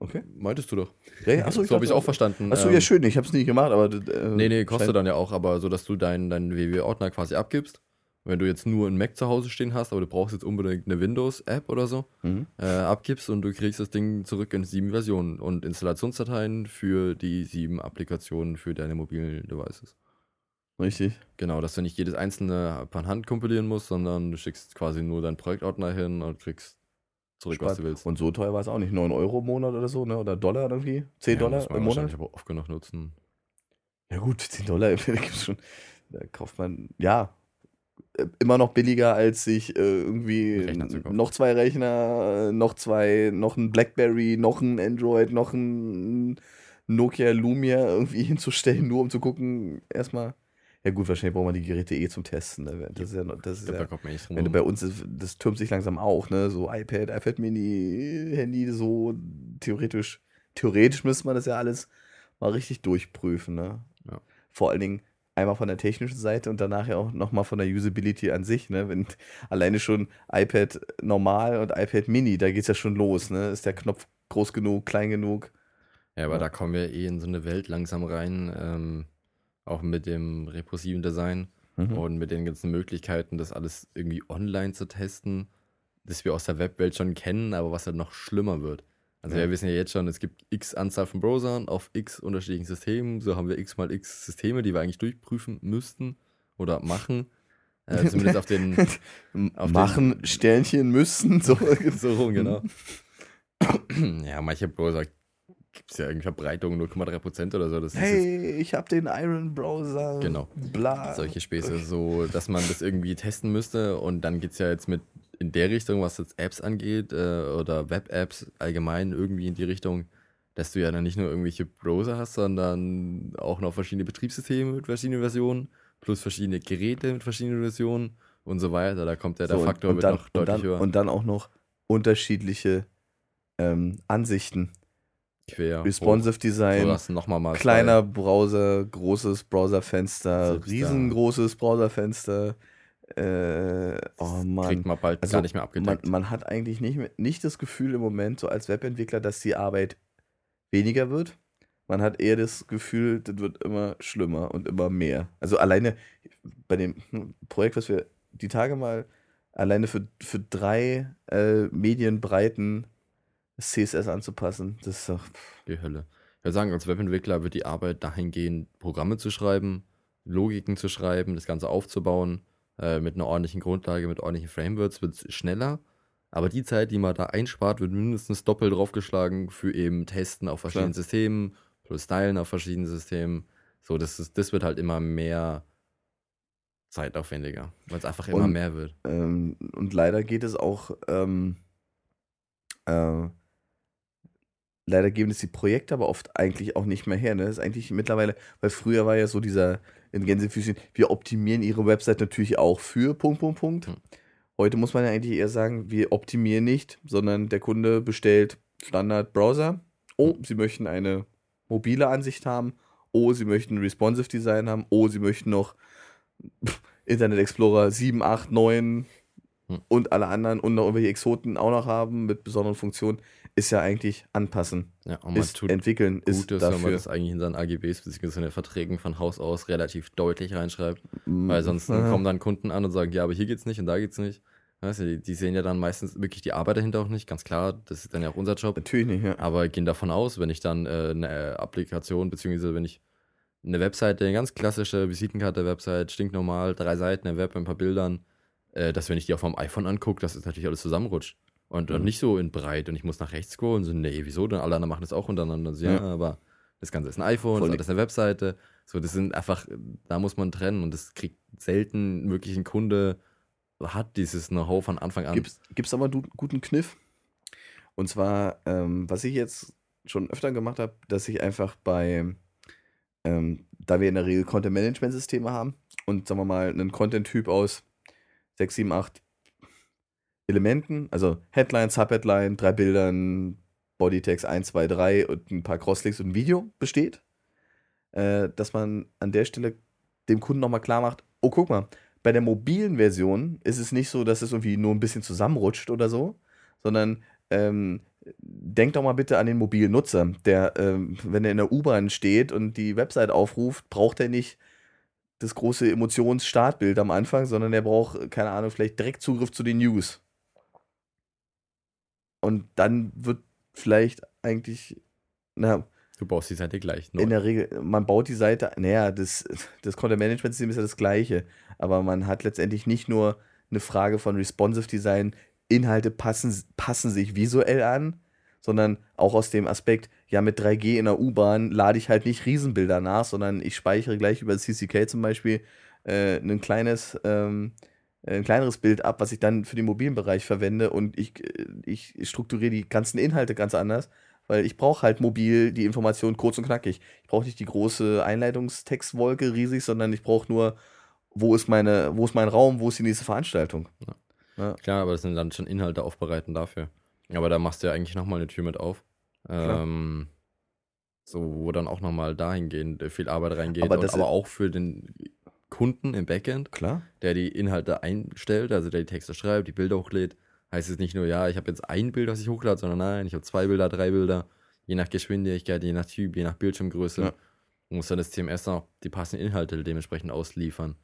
Okay. Meintest du doch. Ja, ja, achso, so habe ich es auch verstanden. Achso, Ähm, ja, schön. Ich habe es nie gemacht, aber. Äh, Nee, nee, kostet dann ja auch, aber so, dass du deinen deinen WW-Ordner quasi abgibst. Wenn du jetzt nur einen Mac zu Hause stehen hast, aber du brauchst jetzt unbedingt eine Windows-App oder so, Mhm. äh, abgibst und du kriegst das Ding zurück in sieben Versionen und Installationsdateien für die sieben Applikationen für deine mobilen Devices. Richtig. Genau, dass du nicht jedes einzelne per Hand kompilieren musst, sondern du schickst quasi nur deinen Projektordner hin und kriegst zurück, was du willst. Und so teuer war es auch nicht. 9 Euro im Monat oder so, ne? Oder Dollar irgendwie? 10 Ja, Dollar im Monat? wahrscheinlich aber oft genug nutzen. Ja, gut, 10 Dollar gibt's schon. Da kauft man, ja, immer noch billiger, als sich äh, irgendwie noch zwei Rechner, äh, noch zwei, noch ein Blackberry, noch ein Android, noch ein Nokia Lumia irgendwie hinzustellen, nur um zu gucken, erstmal. Ja, gut, wahrscheinlich brauchen wir die Geräte eh zum Testen. ne? Das ist ja, das ist ja da kommt man nicht drum Wenn du bei uns, ist, das türmt sich langsam auch, ne? So iPad, iPad Mini, Handy, so theoretisch, theoretisch müsste man das ja alles mal richtig durchprüfen, ne? Ja. Vor allen Dingen einmal von der technischen Seite und danach ja auch nochmal von der Usability an sich, ne? Wenn alleine schon iPad normal und iPad Mini, da geht's ja schon los, ne? Ist der Knopf groß genug, klein genug? Ja, aber Ja. da kommen wir eh in so eine Welt langsam rein, ähm, auch mit dem rekursiven Design Mhm. und mit den ganzen Möglichkeiten, das alles irgendwie online zu testen, das wir aus der Webwelt schon kennen, aber was halt noch schlimmer wird. Also Ja. wir wissen ja jetzt schon, es gibt x Anzahl von Browsern auf x unterschiedlichen Systemen, so haben wir x mal x Systeme, die wir eigentlich durchprüfen müssten oder machen. Äh, zumindest auf den, auf Machen, Sternchen müssen, so. so rum, genau. ja, manche Browser es ja irgendwie Verbreitung 0,3% oder so. Das ist Hey, ich habe den Iron Browser. Genau. Bla. solche Späße, so dass man das irgendwie testen müsste und dann geht es ja jetzt mit in der Richtung, was jetzt Apps angeht äh, oder Web-Apps allgemein irgendwie in die Richtung, dass du ja dann nicht nur irgendwelche Browser hast, sondern auch noch verschiedene Betriebssysteme mit verschiedenen Versionen, plus verschiedene Geräte mit verschiedenen Versionen und so weiter. Da kommt ja der So, und- Faktor und wird dann, noch und deutlich dann, höher. Und dann auch noch unterschiedliche ähm, Ansichten. Quer. Responsive Design, zwei- kleiner Browser, großes Browserfenster, riesengroßes Browserfenster. Äh, oh kriegt Mann. man bald Also gar nicht mehr Man, abgedeckt. man hat eigentlich nicht, mehr- nicht das Gefühl im Moment, so als Webentwickler, dass die Arbeit weniger wird. Man hat eher das Gefühl, das wird immer schlimmer und immer mehr. Also alleine bei dem Projekt, was wir die Tage mal alleine für, für drei äh, Medienbreiten CSS anzupassen, das ist doch. Die Hölle. Ich würde sagen, als Webentwickler wird die Arbeit dahin gehen, Programme zu schreiben, Logiken zu schreiben, das Ganze aufzubauen, äh, mit einer ordentlichen Grundlage, mit ordentlichen Frameworks wird es schneller. Aber die Zeit, die man da einspart, wird mindestens doppelt draufgeschlagen für eben Testen auf verschiedenen Klar. Systemen, plus Stylen auf verschiedenen Systemen. So, das, ist, das wird halt immer mehr zeitaufwendiger, weil es einfach immer Und- mehr wird. Ähm, und leider geht es auch, ähm, äh, leider geben es die Projekte aber oft eigentlich auch nicht mehr her. Ne? Das ist eigentlich mittlerweile, weil früher war ja so dieser in Gänsefüßchen, wir optimieren ihre Website natürlich auch für Punkt, Punkt, Punkt. Hm. Heute muss man ja eigentlich eher sagen, wir optimieren nicht, sondern der Kunde bestellt Standard Browser. Oh, Hm. sie möchten eine mobile Ansicht haben. Oh, sie möchten responsive Design haben. Oh, sie möchten noch Internet Explorer 7, 8, 9 Hm. und alle anderen und noch irgendwelche Exoten auch noch haben mit besonderen Funktionen. Ist ja eigentlich anpassen. Ja, und man ist tut entwickeln. Ist Gutes, wenn man dafür. das eigentlich in seinen AGBs bzw. in den Verträgen von Haus aus relativ deutlich reinschreibt. Mm, Weil sonst aha. kommen dann Kunden an und sagen, ja, aber hier geht's nicht und da geht's nicht. Weißt du, die, die sehen ja dann meistens wirklich die Arbeit dahinter auch nicht, ganz klar, das ist dann ja auch unser Job. Natürlich nicht, ja. Aber gehen davon aus, wenn ich dann äh, eine Applikation, beziehungsweise wenn ich eine Webseite, eine ganz klassische Visitenkarte-Website, stinknormal, drei Seiten, ein Web, ein paar Bildern, äh, dass wenn ich die auf meinem iPhone angucke, dass es natürlich alles zusammenrutscht. Und, und Mhm. nicht so in breit und ich muss nach rechts scrollen, so, nee, wieso denn? Alle anderen machen das auch untereinander. So, ja, Ja. aber das Ganze ist ein iPhone, Voll das ist eine Webseite. So, das sind einfach, da muss man trennen und das kriegt selten wirklich ein Kunde, hat dieses Know-how von Anfang an. Gibt's, gibt's aber einen guten Kniff. Und zwar, ähm, was ich jetzt schon öfter gemacht habe, dass ich einfach bei, ähm, da wir in der Regel Content-Management-Systeme haben und sagen wir mal einen Content-Typ aus 6, 7, 8 Elementen, also Headline, Subheadline, drei Bildern, Bodytext 1, 2, 3 und ein paar Crosslinks und ein Video besteht, äh, dass man an der Stelle dem Kunden nochmal klar macht, oh, guck mal, bei der mobilen Version ist es nicht so, dass es irgendwie nur ein bisschen zusammenrutscht oder so, sondern ähm, denk doch mal bitte an den mobilen Nutzer, der, ähm, wenn er in der U-Bahn steht und die Website aufruft, braucht er nicht das große Emotionsstartbild am Anfang, sondern er braucht, keine Ahnung, vielleicht direkt Zugriff zu den News. Und dann wird vielleicht eigentlich, na, Du baust die Seite gleich. Neu. In der Regel, man baut die Seite, naja, das, das Content-Management-System ist ja das gleiche, aber man hat letztendlich nicht nur eine Frage von Responsive Design, Inhalte passen, passen sich visuell an, sondern auch aus dem Aspekt, ja, mit 3G in der U-Bahn lade ich halt nicht Riesenbilder nach, sondern ich speichere gleich über CCK zum Beispiel äh, ein kleines, ähm, ein kleineres Bild ab, was ich dann für den mobilen Bereich verwende und ich, äh, ich strukturiere die ganzen Inhalte ganz anders, weil ich brauche halt mobil die Information kurz und knackig. Ich brauche nicht die große Einleitungstextwolke riesig, sondern ich brauche nur, wo ist meine, wo ist mein Raum, wo ist die nächste Veranstaltung. Ja. Ja. Klar, aber das sind dann schon Inhalte aufbereiten dafür. Aber da machst du ja eigentlich nochmal eine Tür mit auf. Ähm, so, wo dann auch nochmal dahingehend viel Arbeit reingeht. Aber, und, aber auch für den Kunden im Backend, Klar. der die Inhalte einstellt, also der die Texte schreibt, die Bilder hochlädt. Heißt es nicht nur, ja, ich habe jetzt ein Bild, das ich hochlade, sondern nein, ich habe zwei Bilder, drei Bilder, je nach Geschwindigkeit, je nach Typ, je nach Bildschirmgröße. Ja. Muss dann das CMS noch die passenden Inhalte dementsprechend ausliefern.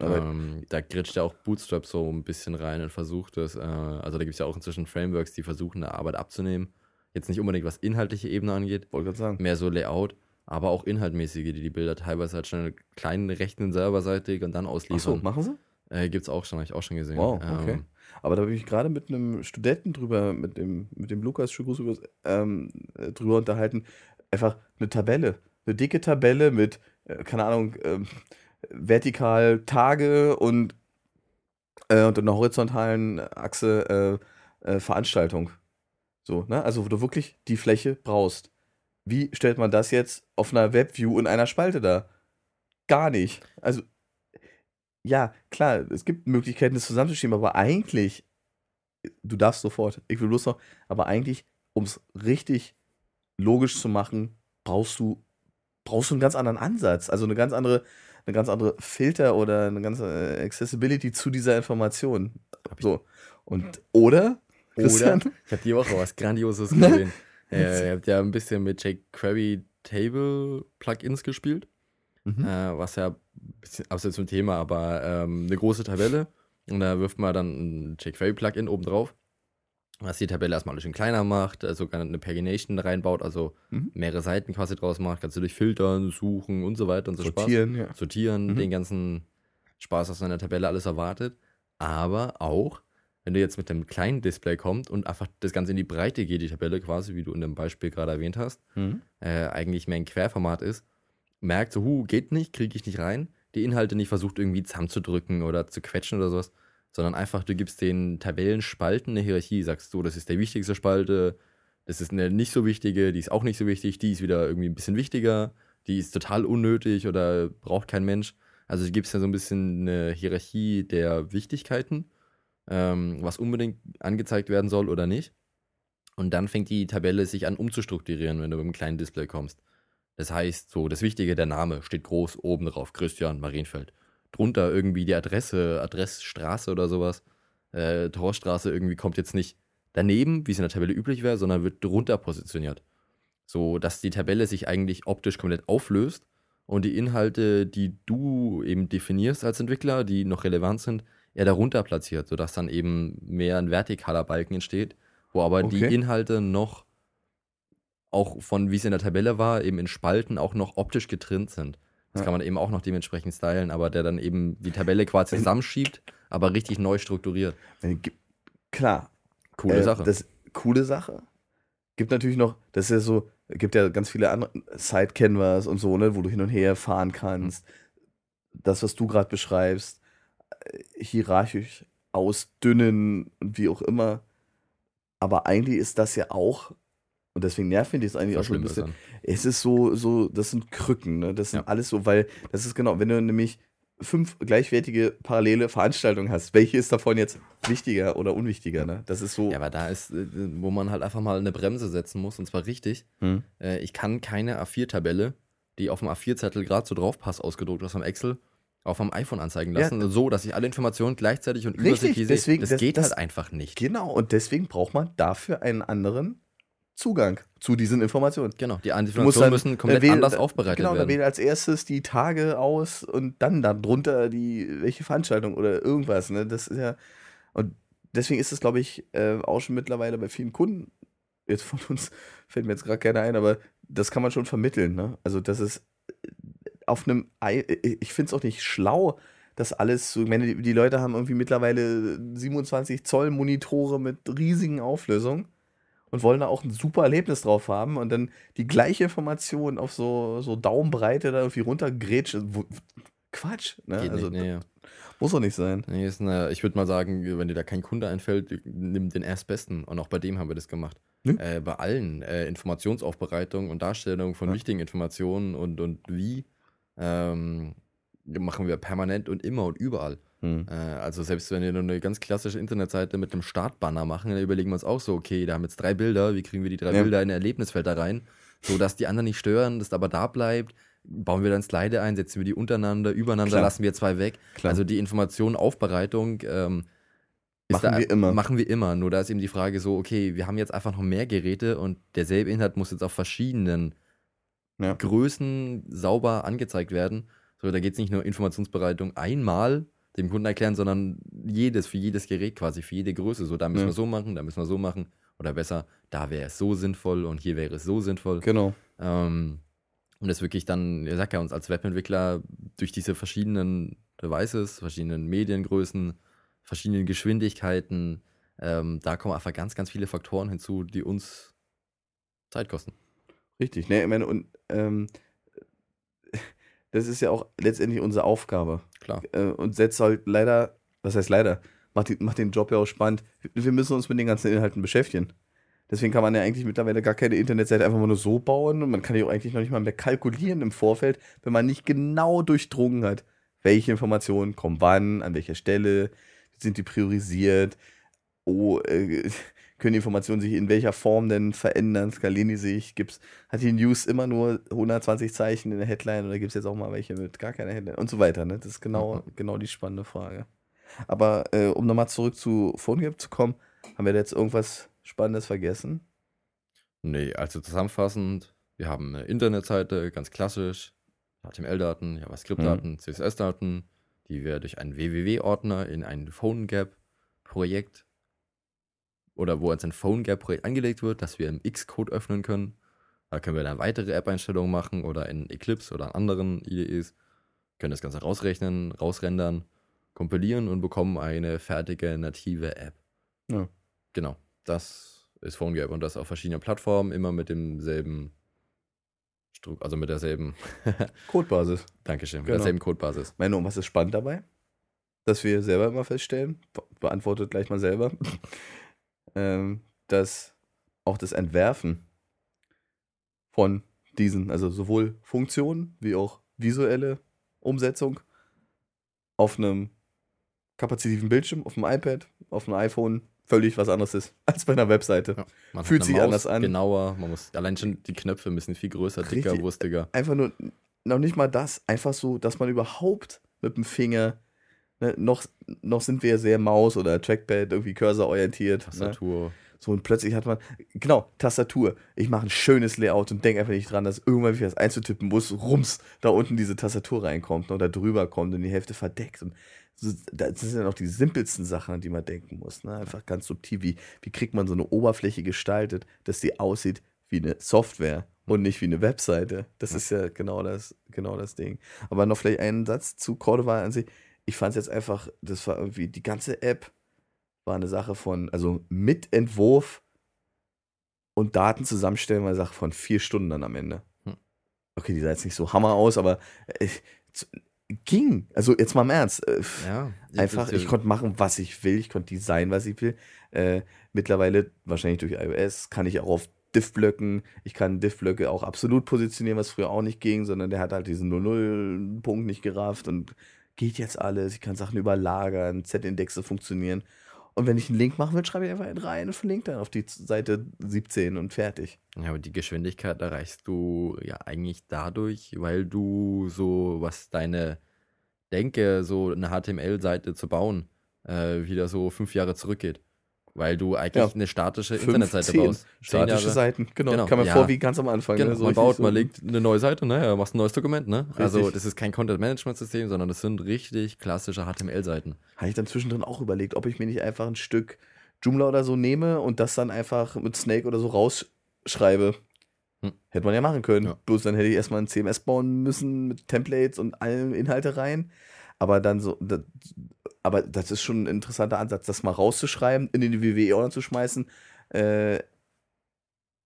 Ähm, da gritscht ja auch Bootstrap so ein bisschen rein und versucht es. Äh, also da gibt es ja auch inzwischen Frameworks, die versuchen, eine Arbeit abzunehmen. Jetzt nicht unbedingt, was inhaltliche Ebene angeht. Wollte gerade sagen. Mehr so Layout, aber auch inhaltmäßige, die die Bilder teilweise halt schnell kleinen rechnen serverseitig und dann ausliefern. Ach so, machen sie? Äh, es auch schon, habe ich auch schon gesehen. Wow, okay. Ähm, aber da habe ich gerade mit einem Studenten drüber, mit dem, mit dem Lukas Schugus ähm, drüber unterhalten. Einfach eine Tabelle. Eine dicke Tabelle mit, äh, keine Ahnung, ähm, vertikal Tage und, äh, und einer horizontalen Achse äh, äh, Veranstaltung. So, ne? Also, wo du wirklich die Fläche brauchst. Wie stellt man das jetzt auf einer Webview in einer Spalte dar? Gar nicht. Also, ja, klar, es gibt Möglichkeiten, das zusammenzuschieben, aber eigentlich, du darfst sofort, ich will bloß noch, aber eigentlich, um es richtig logisch zu machen, brauchst du, brauchst du einen ganz anderen Ansatz, also eine ganz andere eine ganz andere Filter oder eine ganze äh, Accessibility zu dieser Information. So. Und oder? Christian? Oder? Ich habe die Woche was Grandioses gesehen. äh, ihr habt ja ein bisschen mit jQuery Table Plugins gespielt. Mhm. Äh, was ja ein bisschen abseits zum Thema, aber ähm, eine große Tabelle. Und da wirft man dann ein jQuery Plugin oben drauf was die Tabelle erstmal ein bisschen kleiner macht, also eine Pagination reinbaut, also mhm. mehrere Seiten quasi draus macht, kannst du durch filtern, suchen und so weiter und so Sortieren, Spaß. Ja. Sortieren, mhm. den ganzen Spaß, was in der Tabelle alles erwartet. Aber auch, wenn du jetzt mit einem kleinen Display kommst und einfach das Ganze in die Breite geht, die Tabelle quasi, wie du in dem Beispiel gerade erwähnt hast, mhm. äh, eigentlich mehr ein Querformat ist, merkt so, hu, geht nicht, kriege ich nicht rein, die Inhalte nicht versucht irgendwie zusammenzudrücken oder zu quetschen oder sowas, sondern einfach, du gibst den Tabellenspalten eine Hierarchie, sagst du, das ist der wichtigste Spalte, das ist eine nicht so wichtige, die ist auch nicht so wichtig, die ist wieder irgendwie ein bisschen wichtiger, die ist total unnötig oder braucht kein Mensch. Also du gibst ja so ein bisschen eine Hierarchie der Wichtigkeiten, ähm, was unbedingt angezeigt werden soll oder nicht. Und dann fängt die Tabelle sich an umzustrukturieren, wenn du mit einem kleinen Display kommst. Das heißt, so das Wichtige, der Name steht groß oben drauf, Christian Marienfeld drunter irgendwie die Adresse, Adressstraße oder sowas. Äh, Torstraße irgendwie kommt jetzt nicht daneben, wie es in der Tabelle üblich wäre, sondern wird drunter positioniert. So dass die Tabelle sich eigentlich optisch komplett auflöst und die Inhalte, die du eben definierst als Entwickler, die noch relevant sind, eher darunter platziert, sodass dann eben mehr ein vertikaler Balken entsteht, wo aber okay. die Inhalte noch auch von wie es in der Tabelle war, eben in Spalten auch noch optisch getrennt sind. Das ja. kann man eben auch noch dementsprechend stylen, aber der dann eben die Tabelle quasi zusammenschiebt, aber richtig neu strukturiert. Klar. Coole äh, Sache. Das coole Sache. Gibt natürlich noch, das ist ja so, gibt ja ganz viele andere Side-Canvas und so, ne, wo du hin und her fahren kannst. Mhm. Das, was du gerade beschreibst, hierarchisch ausdünnen und wie auch immer. Aber eigentlich ist das ja auch und deswegen nervt mich das eigentlich das auch schon ein bisschen. Es ist so, so, das sind Krücken, ne? Das sind ja. alles so, weil das ist genau, wenn du nämlich fünf gleichwertige parallele Veranstaltungen hast, welche ist davon jetzt wichtiger oder unwichtiger, ne? Das ist so. Ja, aber da ist, äh, wo man halt einfach mal eine Bremse setzen muss, und zwar richtig. Hm. Äh, ich kann keine A4-Tabelle die auf dem A4-Zettel gerade so drauf passt, ausgedruckt aus einem Excel, auf dem iPhone anzeigen lassen, ja. so, dass ich alle Informationen gleichzeitig und übersichtlich sehe. Deswegen, das, das geht das, halt einfach nicht. Genau, und deswegen braucht man dafür einen anderen Zugang zu diesen Informationen. Genau, die Informationen müssen komplett wähl, anders aufbereitet genau, werden. Genau, da wähle als erstes die Tage aus und dann darunter die, welche Veranstaltung oder irgendwas. Ne? Das ist ja, und deswegen ist es, glaube ich, äh, auch schon mittlerweile bei vielen Kunden, jetzt von uns fällt mir jetzt gerade keiner ein, aber das kann man schon vermitteln. Ne? Also, das ist auf einem, ich finde es auch nicht schlau, dass alles so, ich meine, die Leute haben irgendwie mittlerweile 27 Zoll Monitore mit riesigen Auflösungen und wollen da auch ein super Erlebnis drauf haben und dann die gleiche Information auf so, so Daumenbreite da irgendwie runtergrätscht. Quatsch, ne? Geht also, nicht, nee, ja. Muss doch nicht sein. Nee, ist eine, ich würde mal sagen, wenn dir da kein Kunde einfällt, nimm den erstbesten. Und auch bei dem haben wir das gemacht. Hm? Äh, bei allen äh, Informationsaufbereitung und Darstellung von ja. wichtigen Informationen und, und wie ähm, machen wir permanent und immer und überall. Hm. Äh, also selbst wenn wir nur eine ganz klassische Internetseite mit einem Startbanner machen, dann überlegen wir uns auch so, okay, da haben jetzt drei Bilder, wie kriegen wir die drei ja. Bilder in Erlebnisfelder rein, so dass die anderen nicht stören, das aber da bleibt. Bauen wir dann Slide ein, setzen wir die untereinander, übereinander, Klar. lassen wir zwei weg. Klar. Also die Information, Aufbereitung ähm, machen da, wir immer. Machen wir immer. Nur da ist eben die Frage so, okay, wir haben jetzt einfach noch mehr Geräte und derselbe Inhalt muss jetzt auf verschiedenen ja. Größen sauber angezeigt werden. So, da geht es nicht nur Informationsbereitung einmal dem Kunden erklären, sondern jedes, für jedes Gerät quasi, für jede Größe. So, da müssen ja. wir so machen, da müssen wir so machen. Oder besser, da wäre es so sinnvoll und hier wäre es so sinnvoll. Genau. Ähm, und das wirklich dann, ihr sagt ja uns als Webentwickler durch diese verschiedenen Devices, verschiedenen Mediengrößen, verschiedenen Geschwindigkeiten, ähm, da kommen einfach ganz, ganz viele Faktoren hinzu, die uns Zeit kosten. Richtig, ne, ich meine, und ähm, das ist ja auch letztendlich unsere Aufgabe. Klar. Äh, und setzt halt leider, was heißt leider, macht, die, macht den Job ja auch spannend. Wir müssen uns mit den ganzen Inhalten beschäftigen. Deswegen kann man ja eigentlich mittlerweile gar keine Internetseite einfach nur so bauen und man kann ja auch eigentlich noch nicht mal mehr kalkulieren im Vorfeld, wenn man nicht genau durchdrungen hat, welche Informationen kommen wann, an welcher Stelle, sind die priorisiert, oh, äh, können die Informationen sich in welcher Form denn verändern, skalieren die sich, gibt's, hat die News immer nur 120 Zeichen in der Headline oder gibt es jetzt auch mal welche mit gar keiner Headline und so weiter, ne? Das ist genau, mhm. genau die spannende Frage. Aber äh, um nochmal zurück zu PhoneGap zu kommen, haben wir da jetzt irgendwas Spannendes vergessen? Nee, also zusammenfassend, wir haben eine Internetseite, ganz klassisch, HTML-Daten, JavaScript-Daten, mhm. CSS-Daten, die wir durch einen www-Ordner in ein PhoneGap-Projekt oder wo uns ein PhoneGap-Projekt angelegt wird, dass wir im Xcode öffnen können. Da können wir dann weitere App-Einstellungen machen oder in Eclipse oder in anderen IDEs. Können das Ganze rausrechnen, rausrendern, kompilieren und bekommen eine fertige native App. Ja. Genau, das ist PhoneGap und das auf verschiedenen Plattformen, immer mit demselben also mit derselben Codebasis. Dankeschön, mit genau. derselben Codebasis. Meine, und was ist spannend dabei? Dass wir selber immer feststellen, beantwortet gleich mal selber, ähm, dass auch das Entwerfen von diesen, also sowohl Funktionen wie auch visuelle Umsetzung auf einem kapazitiven Bildschirm, auf dem iPad, auf dem iPhone völlig was anderes ist als bei einer Webseite. Ja, Fühlt sich Maus anders an. Genauer, man muss allein schon die Knöpfe müssen viel größer, Richtig, dicker, wurstiger. Einfach nur, noch nicht mal das, einfach so, dass man überhaupt mit dem Finger Ne, noch, noch sind wir sehr Maus- oder Trackpad, irgendwie Cursor-orientiert. Ne? Tastatur. Ne? So, und plötzlich hat man, genau, Tastatur. Ich mache ein schönes Layout und denke einfach nicht dran, dass irgendwann, wenn ich das einzutippen muss, rums, da unten diese Tastatur reinkommt oder drüber kommt und die Hälfte verdeckt. Und so, das sind ja noch die simpelsten Sachen, an die man denken muss. Ne? Einfach ganz subtil. Wie, wie kriegt man so eine Oberfläche gestaltet, dass die aussieht wie eine Software und nicht wie eine Webseite? Das ist ja genau das, genau das Ding. Aber noch vielleicht einen Satz zu Cordova an sich ich fand es jetzt einfach, das war irgendwie, die ganze App war eine Sache von, also mit Entwurf und Daten zusammenstellen, war eine Sache von vier Stunden dann am Ende. Hm. Okay, die sah jetzt nicht so Hammer aus, aber äh, ging. Also jetzt mal im Ernst. Äh, ja, einfach, ich konnte machen, was ich will, ich konnte designen, was ich will. Äh, mittlerweile, wahrscheinlich durch iOS, kann ich auch auf Diff-Blöcken, ich kann Diff-Blöcke auch absolut positionieren, was früher auch nicht ging, sondern der hat halt diesen 0-0-Punkt nicht gerafft und geht jetzt alles, ich kann Sachen überlagern, Z-Indexe funktionieren. Und wenn ich einen Link machen will, schreibe ich einfach rein und verlinke dann auf die Seite 17 und fertig. Ja, aber die Geschwindigkeit erreichst du ja eigentlich dadurch, weil du so, was deine Denke, so eine HTML-Seite zu bauen, äh, wieder so fünf Jahre zurückgeht. Weil du eigentlich ja. eine statische Fünf, Internetseite zehn. baust. Statische Seiten, genau. genau. Kam mir ja. vor wie ganz am Anfang. Genau. Ne? So man baut, so man legt eine neue Seite, ne? Machst ein neues Dokument, ne? Richtig. Also das ist kein Content-Management-System, sondern das sind richtig klassische HTML-Seiten. Habe ich dann zwischendrin auch überlegt, ob ich mir nicht einfach ein Stück Joomla oder so nehme und das dann einfach mit Snake oder so rausschreibe. Hm. Hätte man ja machen können. Ja. Bloß dann hätte ich erstmal ein CMS bauen müssen mit Templates und allen Inhalte rein. Aber dann so, das, aber das ist schon ein interessanter Ansatz, das mal rauszuschreiben, in den WWE-Ordner zu schmeißen, äh,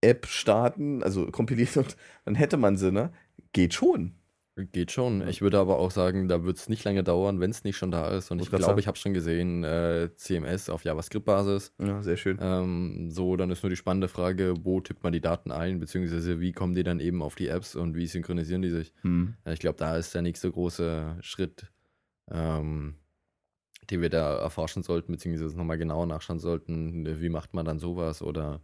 App starten, also kompiliert und dann hätte man sie, ne? Geht schon. Geht schon. Ich würde aber auch sagen, da wird es nicht lange dauern, wenn es nicht schon da ist. Und ich glaube, ich habe schon gesehen, äh, CMS auf JavaScript-Basis. Ja, sehr schön. Ähm, so, dann ist nur die spannende Frage, wo tippt man die Daten ein, beziehungsweise wie kommen die dann eben auf die Apps und wie synchronisieren die sich. Hm. Ich glaube, da ist der nächste große Schritt, ähm, die wir da erforschen sollten, beziehungsweise nochmal genauer nachschauen sollten, wie macht man dann sowas oder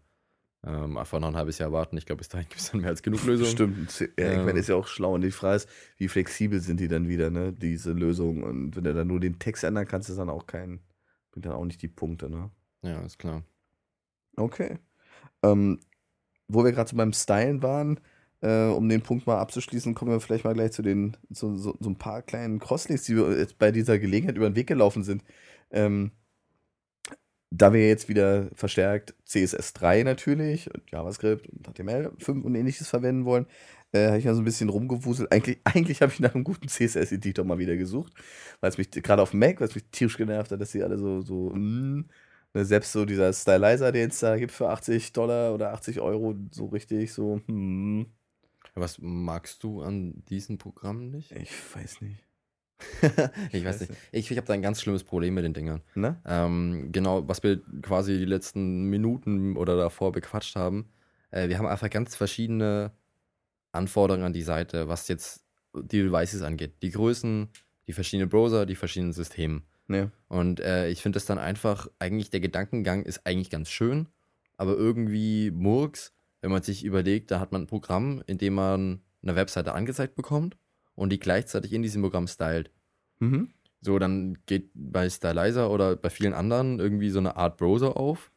ähm, einfach noch ein halbes Jahr warten. Ich glaube, bis dahin gibt es dann mehr als genug Lösungen. Stimmt, ja, ich meine, ist ja auch schlau. Und die Frage ist, wie flexibel sind die dann wieder, ne, diese Lösungen? Und wenn du dann nur den Text ändern kannst, ist dann auch kein, bringt dann auch nicht die Punkte, ne? Ja, ist klar. Okay. Ähm, wo wir gerade so beim Stylen waren, äh, um den Punkt mal abzuschließen, kommen wir vielleicht mal gleich zu den, zu, so, so ein paar kleinen Crosslinks, die wir jetzt bei dieser Gelegenheit über den Weg gelaufen sind. Ähm, da wir jetzt wieder verstärkt CSS3 natürlich und JavaScript und HTML5 und ähnliches verwenden wollen, äh, habe ich mal so ein bisschen rumgewuselt. Eigentlich, eigentlich habe ich nach einem guten CSS-Editor mal wieder gesucht, weil es mich gerade auf Mac, weil es mich tierisch genervt hat, dass sie alle so, so mm, ne, selbst so dieser Stylizer, den es da gibt für 80 Dollar oder 80 Euro, so richtig so, hm. Was magst du an diesen Programmen nicht? Ich weiß nicht. ich weiß nicht. Ich, ich habe da ein ganz schlimmes Problem mit den Dingern. Ne? Ähm, genau, was wir quasi die letzten Minuten oder davor bequatscht haben. Äh, wir haben einfach ganz verschiedene Anforderungen an die Seite, was jetzt die Devices angeht. Die Größen, die verschiedenen Browser, die verschiedenen Systeme. Ja. Und äh, ich finde das dann einfach, eigentlich der Gedankengang ist eigentlich ganz schön, aber irgendwie Murks, wenn man sich überlegt, da hat man ein Programm, in dem man eine Webseite angezeigt bekommt und die gleichzeitig in diesem Programm stylt. Mhm. So, dann geht bei Stylizer oder bei vielen anderen irgendwie so eine Art Browser auf.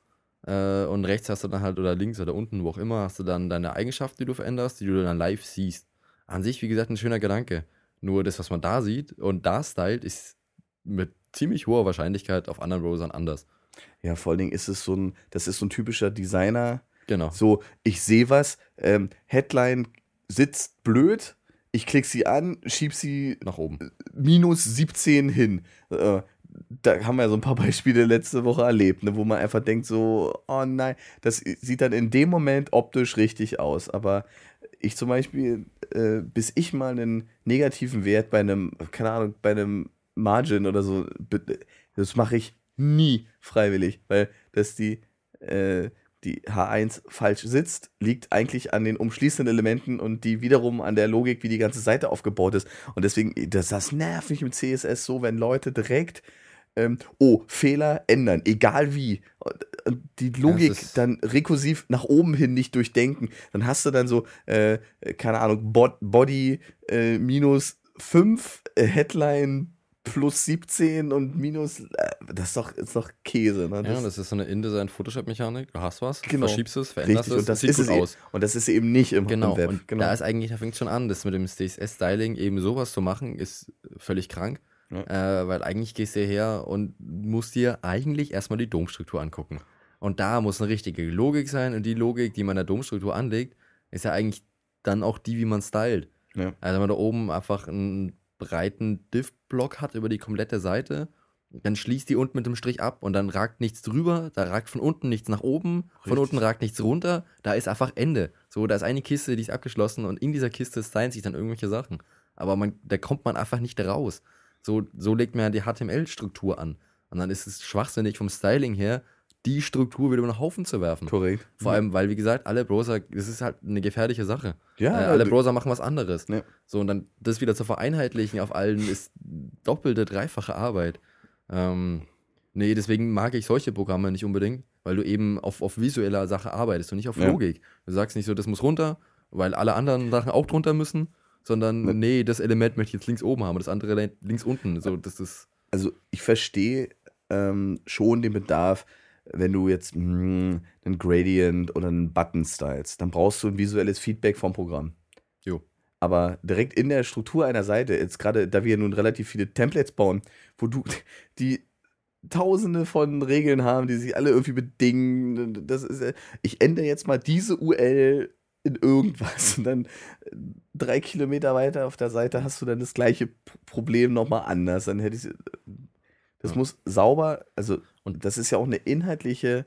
Äh, und rechts hast du dann halt, oder links oder unten, wo auch immer, hast du dann deine Eigenschaften, die du veränderst, die du dann live siehst. An sich, wie gesagt, ein schöner Gedanke. Nur das, was man da sieht und da stylt, ist mit ziemlich hoher Wahrscheinlichkeit auf anderen Browsern anders. Ja, vor allen Dingen ist es so ein, das ist so ein typischer Designer. Genau. So, ich sehe was, ähm, Headline sitzt blöd, ich klicke sie an, schieb sie nach oben. Minus 17 hin. Äh, da haben wir so ein paar Beispiele letzte Woche erlebt, ne, wo man einfach denkt so, oh nein, das sieht dann in dem Moment optisch richtig aus. Aber ich zum Beispiel, äh, bis ich mal einen negativen Wert bei einem, keine Ahnung, bei einem Margin oder so, das mache ich nie freiwillig, weil das die, äh, die H1 falsch sitzt, liegt eigentlich an den umschließenden Elementen und die wiederum an der Logik, wie die ganze Seite aufgebaut ist. Und deswegen, das, das nervt mich im CSS so, wenn Leute direkt, ähm, oh, Fehler ändern, egal wie. Die Logik ja, dann rekursiv nach oben hin nicht durchdenken. Dann hast du dann so, äh, keine Ahnung, Body äh, minus 5, äh, Headline plus 17 und minus, äh, das ist doch, ist doch Käse. Ne? Das ja, das ist so eine InDesign-Photoshop-Mechanik. Du hast was, genau. verschiebst es, veränderst Richtig, es, und das sieht ist gut es aus. Eben. Und das ist eben nicht im, genau. im Web. Und genau. da ist eigentlich, da fängt schon an, das mit dem CSS-Styling eben sowas zu machen, ist völlig krank. Ja. Äh, weil eigentlich gehst du her und musst dir eigentlich erstmal die Domstruktur angucken. Und da muss eine richtige Logik sein und die Logik, die man der Domstruktur anlegt, ist ja eigentlich dann auch die, wie man stylt. Ja. Also wenn man da oben einfach ein breiten Div-Block hat über die komplette Seite, dann schließt die unten mit dem Strich ab und dann ragt nichts drüber, da ragt von unten nichts nach oben, Richtig. von unten ragt nichts runter, da ist einfach Ende. So, da ist eine Kiste, die ist abgeschlossen und in dieser Kiste stylen sich dann irgendwelche Sachen. Aber man, da kommt man einfach nicht raus. So, so legt man ja die HTML-Struktur an. Und dann ist es schwachsinnig vom Styling her, die Struktur wieder über den Haufen zu werfen. Korrekt. Vor allem, weil, wie gesagt, alle Browser, das ist halt eine gefährliche Sache. Ja. Äh, alle Browser machen was anderes. Ja. So, und dann das wieder zu vereinheitlichen auf allen ist doppelte, dreifache Arbeit. Ähm, Nee, deswegen mag ich solche Programme nicht unbedingt, weil du eben auf, auf visueller Sache arbeitest und nicht auf Ja. Logik. Du sagst nicht so, das muss runter, weil alle anderen Sachen auch drunter müssen, sondern Ne. nee, das Element möchte ich jetzt links oben haben und das andere links unten. So, das ist. Also ich verstehe ähm, schon den Bedarf, wenn du jetzt mh, einen Gradient oder einen Button stylst, dann brauchst du ein visuelles Feedback vom Programm. Jo. Aber direkt in der Struktur einer Seite, jetzt gerade, da wir nun relativ viele Templates bauen, wo du die tausende von Regeln haben, die sich alle irgendwie bedingen, das ist, äh, ich ändere jetzt mal diese UL in irgendwas und dann äh, drei Kilometer weiter auf der Seite hast du dann das gleiche Problem nochmal anders. Dann hätte ich, das Ja. muss sauber, also, Und- das ist ja auch eine inhaltliche,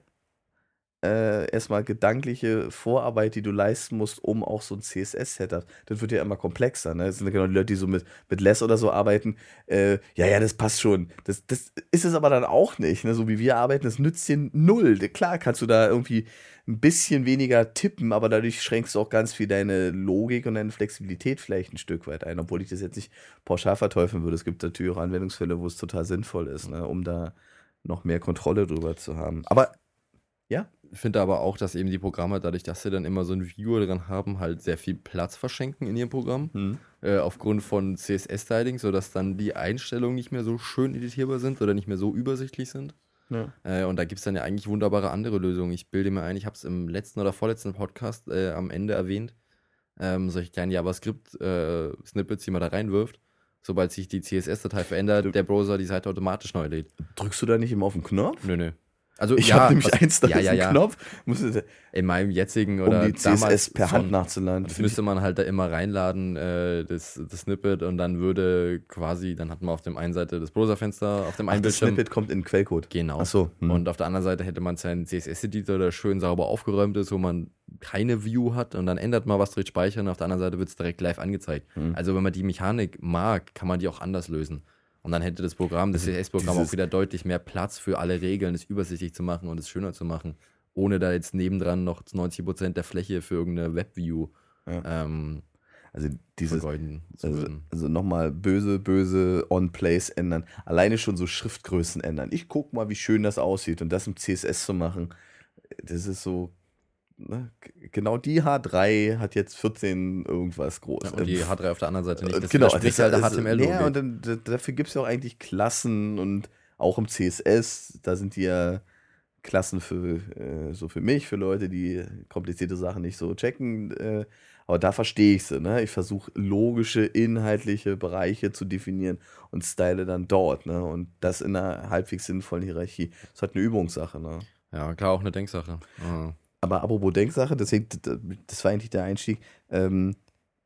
äh, erstmal gedankliche Vorarbeit, die du leisten musst, um auch so ein CSS-Setup. Das wird ja immer komplexer. Ne? Das sind genau die Leute, die so mit, mit Less oder so arbeiten. Äh, ja, ja, das passt schon. Das, das ist es aber dann auch nicht. Ne? So wie wir arbeiten, das nützt dir null. Klar kannst du da irgendwie ein bisschen weniger tippen, aber dadurch schränkst du auch ganz viel deine Logik und deine Flexibilität vielleicht ein Stück weit ein, obwohl ich das jetzt nicht pauschal verteufeln würde. Es gibt natürlich auch Anwendungsfälle, wo es total sinnvoll ist, ne? um da noch mehr Kontrolle drüber zu haben. Aber Ich finde aber auch, dass eben die Programme, dadurch, dass sie dann immer so ein Viewer dran haben, halt sehr viel Platz verschenken in ihrem Programm. hm, Äh, aufgrund von CSS-Styling, sodass dann die Einstellungen nicht mehr so schön editierbar sind oder nicht mehr so übersichtlich sind. ja. Äh, und da gibt es dann ja eigentlich wunderbare andere Lösungen. Ich bilde mir ein, ich habe es im letzten oder vorletzten Podcast äh, am Ende erwähnt, ähm, solche kleinen JavaScript-Snippets, die man da reinwirft. Sobald sich die CSS-Datei verändert, der Browser die Seite automatisch neu lädt. drückst du da nicht immer auf den Knopf? Nö, nö. Also, Ich ja, habe nämlich was- eins, da ja, ja, ja. Knopf, In meinem jetzigen um oder die CSS damals per Hand nachzuladen. Das müsste man halt da immer reinladen, äh, das, das Snippet, und dann würde quasi, dann hat man auf dem einen Seite das Browserfenster, auf dem einen ach, das Bildschirm. Snippet kommt in den Quellcode. Genau. Ach so. hm. Und auf der anderen Seite hätte man seinen CSS-Editor, der schön sauber aufgeräumt ist, wo man keine View hat und dann ändert man was, drückt Speichern, auf der anderen Seite wird es direkt live angezeigt. Hm. Also wenn man die Mechanik mag, kann man die auch anders lösen. Und dann hätte das Programm, das Also CSS-Programm dieses- auch wieder deutlich mehr Platz für alle Regeln, es übersichtlich zu machen und es schöner zu machen, ohne da jetzt nebendran noch 90% der Fläche für irgendeine Webview Ja. ähm, also dieses, also, also nochmal böse, böse On-Place ändern. Alleine schon so Schriftgrößen ändern. Ich guck mal, wie schön das aussieht und das im CSS zu machen, das ist so. Ne? Genau die H3 hat jetzt 14 irgendwas groß. Ja, und die H3 auf der anderen Seite nicht. Äh, Das genau, widerspricht das halt der ist- HTML-Logik. Ja, und dann, dafür gibt es ja auch eigentlich Klassen und auch im CSS, da sind die ja Klassen für äh, so für mich, für Leute, die komplizierte Sachen nicht so checken. Äh, aber da verstehe ich sie. Ne? Ich versuche logische, inhaltliche Bereiche zu definieren und style dann dort. Ne? Und das in einer halbwegs sinnvollen Hierarchie. Das ist halt eine Übungssache. Ne? Ja, klar, auch eine Denksache. Ja. Aber apropos Denksache, deswegen, das war eigentlich der Einstieg. Ähm,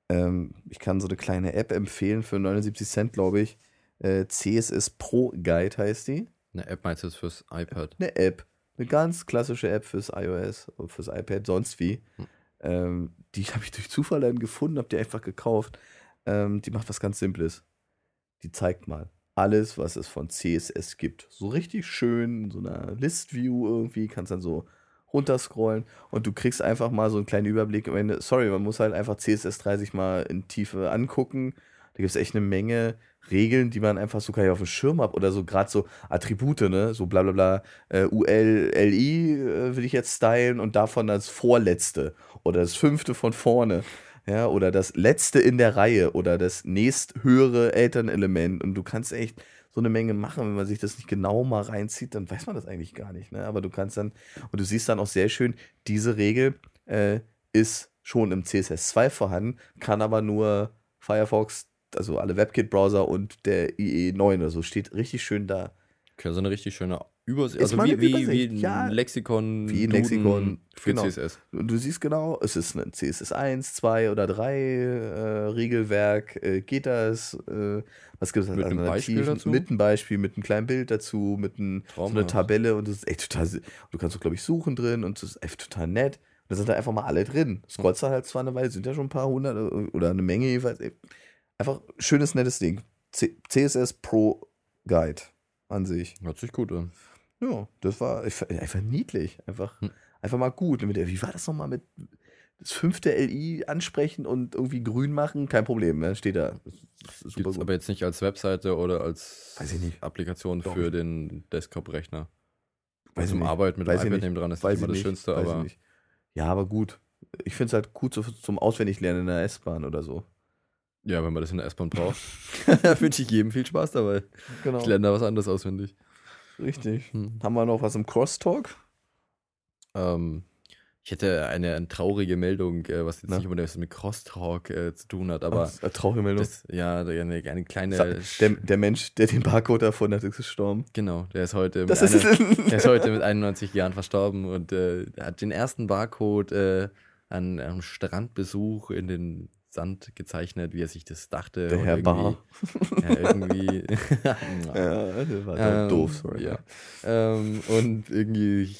ähm, ich kann so eine kleine App empfehlen für 79 Cent, glaube ich. Äh, CSS Pro Guide heißt die. Eine App meinst du fürs iPad? Eine App. Eine ganz klassische App fürs iOS, und fürs iPad, sonst wie. Hm. Ähm, die habe ich durch Zufall dann gefunden, habe die einfach gekauft. Ähm, die macht was ganz Simples. Die zeigt mal alles, was es von CSS gibt. So richtig schön, in so einer List-View irgendwie, kannst dann so runterscrollen und du kriegst einfach mal so einen kleinen Überblick. am Ende. Sorry, man muss halt einfach CSS 30 mal in Tiefe angucken. Da gibt es echt eine Menge Regeln, die man einfach so gar nicht auf dem Schirm hat oder so gerade so Attribute, ne? So bla bla bla, äh, UL, LI äh, will ich jetzt stylen und davon das vorletzte oder das fünfte von vorne. Ja, oder das letzte in der Reihe oder das nächsthöhere Elternelement. Und du kannst echt so eine Menge machen, wenn man sich das nicht genau mal reinzieht, dann weiß man das eigentlich gar nicht. Ne? Aber du kannst dann, und du siehst dann auch sehr schön, diese Regel äh, ist schon im CSS 2 vorhanden, kann aber nur Firefox, also alle WebKit-Browser und der IE9 oder so, steht richtig schön da. Okay, so eine richtig schöne Übersicht. Ist Also wie, wie, Übersicht, wie ein ja. Lexikon. Wie ein Lexikon, für genau. CSS. Und du siehst genau, es ist ein CSS 1, 2 oder 3 äh, Regelwerk. Äh, geht das? Äh, was gibt es Mit einem Beispiel dazu? Mit einem Beispiel, mit einem kleinen Bild dazu, mit einem, so einer. Tabelle und das ist echt total. Du kannst auch, glaube ich, suchen drin und das ist echt total nett. Und da sind da einfach mal alle drin. Scrollst da halt zwar eine Weile, sind ja schon ein paar hundert äh, oder eine Menge jeweils. Einfach schönes, nettes Ding. C CSS Pro Guide an sich. Hört sich gut an. Ja, das war einfach niedlich. Einfach, Hm. einfach mal gut. Und mit der- Wie war das nochmal mit das fünfte LI ansprechen und irgendwie grün machen, kein Problem, ne? steht da. Gibt es aber jetzt nicht als Webseite oder als Weiß ich nicht. Applikation Doch. für den Desktop-Rechner. Weiß Zum ich nicht. Arbeiten mit Weiß dem iPad neben dran ist Weiß immer das. Schönste, Weiß aber. Ja, aber gut. Ich finde es halt gut zum Auswendiglernen in der S-Bahn oder so. ja, wenn man das in der S-Bahn braucht, wünsche ich jedem viel Spaß dabei. Genau. Ich lerne da was anderes auswendig. Richtig. Hm. Haben wir noch was im Crosstalk? Ähm, ich hätte eine, eine traurige Meldung, äh, was jetzt Na? nicht unbedingt mit Crosstalk äh, zu tun hat, aber eine traurige Meldung. das, ja, eine, eine kleine. Der, der Mensch, der den Barcode erfunden hat, ist gestorben. genau, der ist heute mit, Das ist. einer, der ist heute mit 91 Jahren verstorben und äh, hat den ersten Barcode äh, an einem Strandbesuch in den Sand gezeichnet, wie er sich das dachte. Der Herr Bar. Ja, irgendwie. ja, das war Ähm, doof, sorry. Ja. Ähm, und irgendwie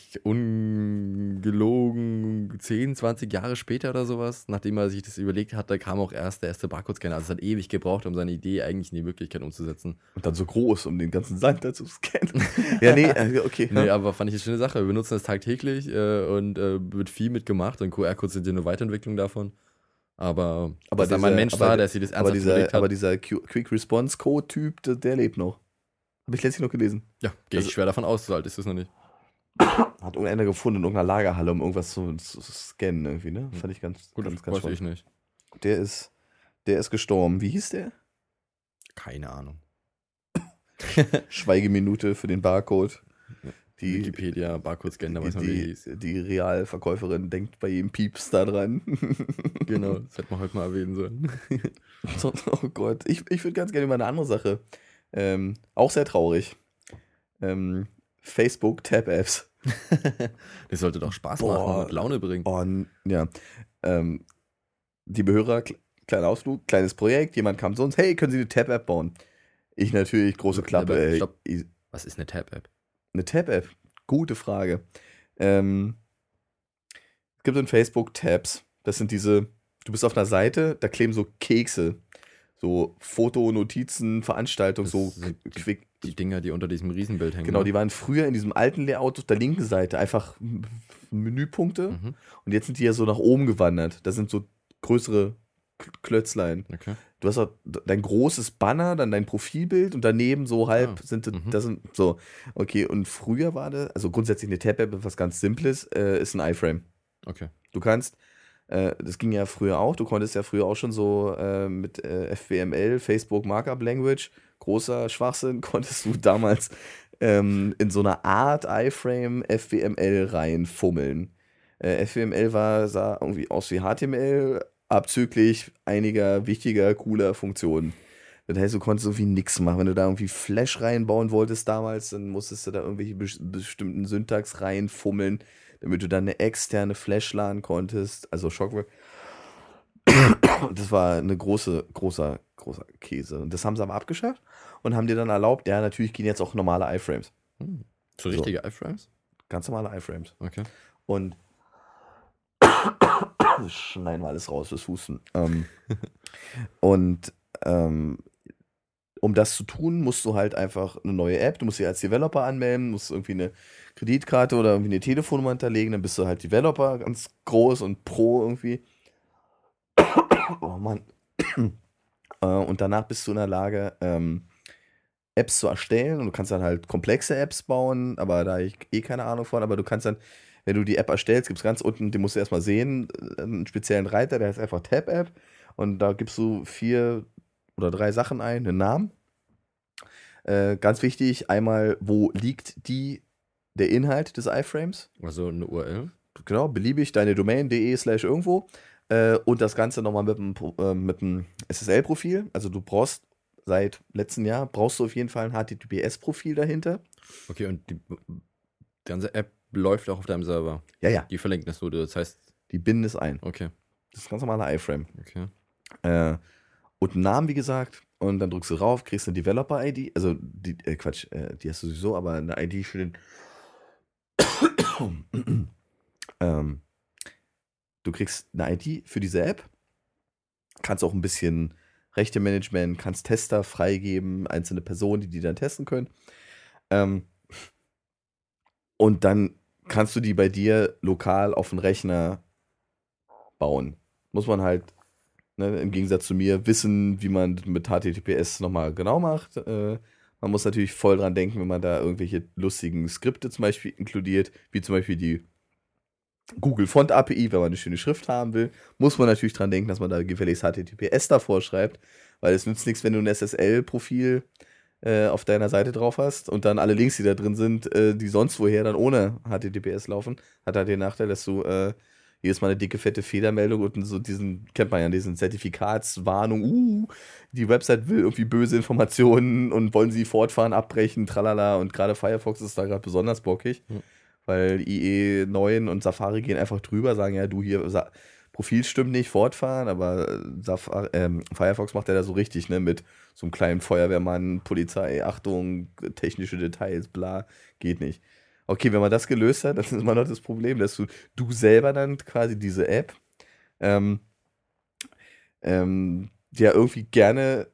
ungelogen 10, 20 Jahre später oder sowas, nachdem er sich das überlegt hat, da kam auch erst der erste Barcode-Scanner. Also es hat ewig gebraucht, um seine Idee eigentlich in die Wirklichkeit umzusetzen. Und dann so groß, um den ganzen Sand da zu scannen. ja, nee, äh, okay. Nee, aber fand ich eine schöne Sache. Wir benutzen das tagtäglich äh, und äh, wird viel mitgemacht und QR-Codes sind ja eine Weiterentwicklung davon. Aber, Aber dass da mal ein dieser- Mensch aber war, der- sich das aber, ernsthaft dieser, überlegt hat. aber dieser Q Quick Response Code Typ, der, der lebt noch. Habe ich letztlich noch gelesen. ja, gehe also- ich schwer davon aus, so alt ist das noch nicht. Hat irgendeiner gefunden in irgendeiner Lagerhalle, um irgendwas zu, zu scannen irgendwie, ne? Fand ich ganz, Gut, ganz, ganz weiß ich spannend. nicht. Der ist, der ist gestorben. Wie hieß der? Keine Ahnung. Schweigeminute für den Barcode. Die, Wikipedia, Barcode-Scanner, die, weiß man, die, hieß. die Realverkäuferin denkt bei jedem Pieps da dran. Genau, das hätte man heute mal erwähnen sollen. So, oh Gott, ich, ich würde ganz gerne über eine andere Sache. Ähm, auch sehr traurig. Ähm, Facebook Tab-Apps. das sollte doch Spaß Boah. machen und Laune bringen. Oh, n- ja. Ähm, liebe Hörer, kle- kleiner Ausflug, kleines Projekt. Jemand kam zu uns, hey, können Sie eine Tab-App bauen? Ich natürlich, große Klappe. Aber ey. Was ist eine Tab-App? Eine Tab-App? Gute Frage. Ähm, es gibt in Facebook Tabs. Das sind diese, du bist auf einer Seite, da kleben so Kekse. So Foto, Notizen, Veranstaltungen, so sind die- quick. Die Dinger, die unter diesem Riesenbild hängen. Genau, ne? die waren früher in diesem alten Layout auf der linken Seite einfach Menüpunkte. Mhm. Und jetzt sind die ja so nach oben gewandert. Das sind so größere Klötzlein. Okay. Du hast auch dein großes Banner, dann dein Profilbild und daneben so halb Ah, sind mhm. das sind so. Okay, und früher war das, also grundsätzlich eine Tab-App was ganz Simples, äh, ist ein iFrame. Okay. Du kannst, äh, das ging ja früher auch, du konntest ja früher auch schon so äh, mit äh, FWML, Facebook Markup Language, großer Schwachsinn, konntest du damals ähm, in so einer Art iFrame FWML reinfummeln. Äh, FWML war, sah irgendwie aus wie HTML, abzüglich einiger wichtiger, cooler Funktionen. Das heißt, du konntest irgendwie nichts machen. Wenn du da irgendwie Flash reinbauen wolltest damals, dann musstest du da irgendwelche bes- bestimmten Syntax reinfummeln, damit du dann eine externe Flash laden konntest, also Shockwave. Das war eine große, großer, großer Käse. Und das haben sie aber abgeschafft und haben dir dann erlaubt, ja, natürlich gehen jetzt auch normale iFrames. Hm. So richtige iFrames? Ganz normale iFrames. Okay. Und schneiden wir alles raus, das Husten. Ähm, und ähm, um das zu tun, musst du halt einfach eine neue App, du musst dich als Developer anmelden, musst irgendwie eine Kreditkarte oder irgendwie eine Telefonnummer hinterlegen, dann bist du halt Developer, ganz groß und pro irgendwie. Oh Mann. Äh, und danach bist du in der Lage, ähm, Apps zu erstellen und du kannst dann halt komplexe Apps bauen, aber da ich eh keine Ahnung von, aber du kannst dann, wenn du die App erstellst, gibt es ganz unten, den musst du erstmal sehen, äh, einen speziellen Reiter, der heißt einfach Tab-App und da gibst du vier oder drei Sachen ein, einen Namen. Äh, ganz wichtig, einmal, wo liegt die, der Inhalt des iFrames? Also eine URL. Genau, beliebig, deine Domain.de slash irgendwo. Äh, und das Ganze nochmal mit einem, äh, mit einem SSL-Profil. Also du brauchst seit letztem Jahr, brauchst du auf jeden Fall ein HTTPS-Profil dahinter. Okay, und die, die ganze App läuft auch auf deinem Server. Ja, ja, Die verlinkt das nur. Das heißt, die binden es ein. okay, Das ist ein ganz normaler iFrame. okay. Äh, und einen Namen, wie gesagt. Und dann drückst du rauf, kriegst eine Developer-ID. Also, die, äh, Quatsch, äh, die hast du sowieso, aber eine ID für den. ähm, du kriegst eine ID für diese App. Kannst auch ein bisschen Rechte-Management, kannst Tester freigeben, einzelne Personen, die die dann testen können. Ähm, und dann kannst du die bei dir lokal auf den Rechner bauen. Muss man halt, ne, im Gegensatz zu mir, wissen, wie man mit HTTPS nochmal genau macht. Äh, man muss natürlich voll dran denken, wenn man da irgendwelche lustigen Skripte zum Beispiel inkludiert, wie zum Beispiel die Google Font API, wenn man eine schöne Schrift haben will, muss man natürlich dran denken, dass man da gefälligst HTTPS davor schreibt, weil es nützt nichts, wenn du ein SSL-Profil äh, auf deiner Seite drauf hast und dann alle Links, die da drin sind, äh, die sonst woher dann ohne HTTPS laufen, hat halt den Nachteil, dass du äh, jedes Mal eine dicke, fette Fehlermeldung und so diesen, kennt man ja, diesen Zertifikatswarnung, uh, die Website will irgendwie böse Informationen und wollen sie fortfahren, abbrechen, tralala. Und gerade Firefox ist da gerade besonders bockig, mhm. weil IE 9 und Safari gehen einfach drüber, sagen, ja, du hier, Profil stimmt nicht, fortfahren, aber Safari, ähm, Firefox macht ja da so richtig, ne, mit so einem kleinen Feuerwehrmann, Polizei, Achtung, technische Details, bla, geht nicht. Okay, wenn man das gelöst hat, dann ist immer noch das Problem, dass du, du selber dann quasi diese App ähm, ähm, ja irgendwie gerne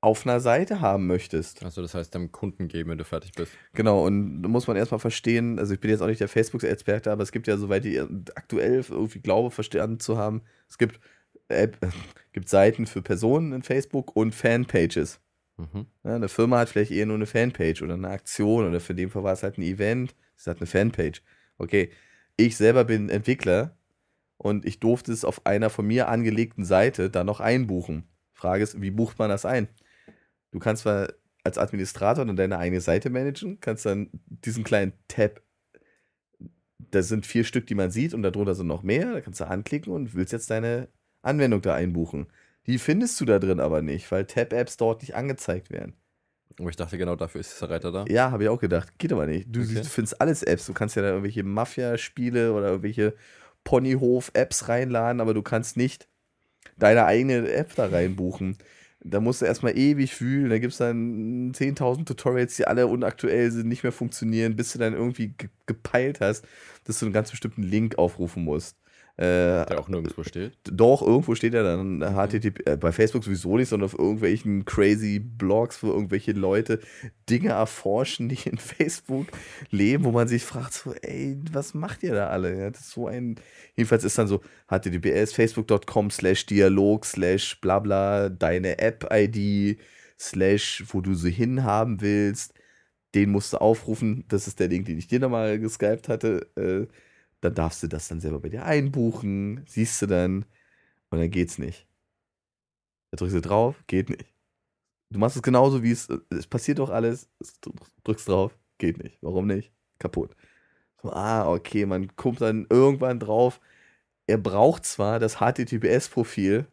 auf einer Seite haben möchtest. Also das heißt, deinem Kunden geben, wenn du fertig bist. Genau, und da muss man erstmal verstehen, also ich bin jetzt auch nicht der Facebook-Experte, aber es gibt ja, soweit ich aktuell irgendwie glaube, verstanden zu haben, es gibt, App, gibt Seiten für Personen in Facebook und Fanpages. Mhm. Ja, eine Firma hat vielleicht eher nur eine Fanpage oder eine Aktion oder für den Fall war es halt ein Event, es hat eine Fanpage. Okay, ich selber bin Entwickler und ich durfte es auf einer von mir angelegten Seite da noch einbuchen. Frage ist, wie bucht man das ein? Du kannst zwar als Administrator dann deine eigene Seite managen, kannst dann diesen kleinen Tab, da sind vier Stück, die man sieht und darunter sind noch mehr, da kannst du anklicken und willst jetzt deine Anwendung da einbuchen. Die findest du da drin aber nicht, weil Tab-Apps dort nicht angezeigt werden. Oh, ich dachte, genau dafür ist dieser Reiter da. Ja, habe ich auch gedacht. Geht aber nicht. Du, okay. du findest alles Apps. Du kannst ja da irgendwelche Mafia-Spiele oder irgendwelche Ponyhof-Apps reinladen, aber du kannst nicht deine eigene App da reinbuchen. Da musst du erstmal ewig fühlen. Da gibt es dann 10.000 Tutorials, die alle unaktuell sind, nicht mehr funktionieren, bis du dann irgendwie gepeilt hast, dass du einen ganz bestimmten Link aufrufen musst. Äh, Der auch nirgendwo steht? Doch, irgendwo steht er dann HTTP, äh, bei Facebook sowieso nicht, sondern auf irgendwelchen crazy Blogs, wo irgendwelche Leute Dinge erforschen, die in Facebook leben, wo man sich fragt, so, ey, was macht ihr da alle? Ja, das ist so ein, jedenfalls ist dann so https facebook.com slash dialog slash blabla, deine App-ID slash, wo du sie hinhaben willst, den musst du aufrufen, das ist der Link, den ich dir nochmal geskypt hatte, äh, dann darfst du das dann selber bei dir einbuchen, siehst du dann und dann geht's nicht. Da drückst du drauf, geht nicht. Du machst es genauso wie es, es passiert doch alles, drückst drauf, geht nicht. Warum nicht? Kaputt. So, ah, okay, man kommt dann irgendwann drauf, er braucht zwar das HTTPS-Profil,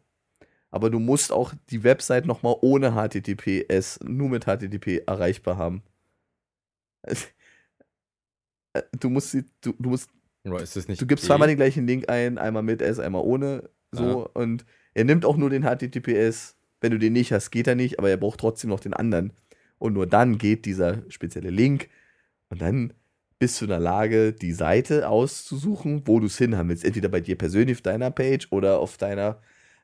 aber du musst auch die Website nochmal ohne HTTPS, nur mit HTTP erreichbar haben. Du musst, du, du musst du gibst zweimal den gleichen Link ein, einmal mit S, einmal ohne. So. Ja. Und er nimmt auch nur den HTTPS. Wenn du den nicht hast, geht er nicht, aber er braucht trotzdem noch den anderen. Und nur dann geht dieser spezielle Link. Und dann bist du in der Lage, die Seite auszusuchen, wo du es hinhaben willst. Entweder bei dir persönlich auf deiner Page oder auf deiner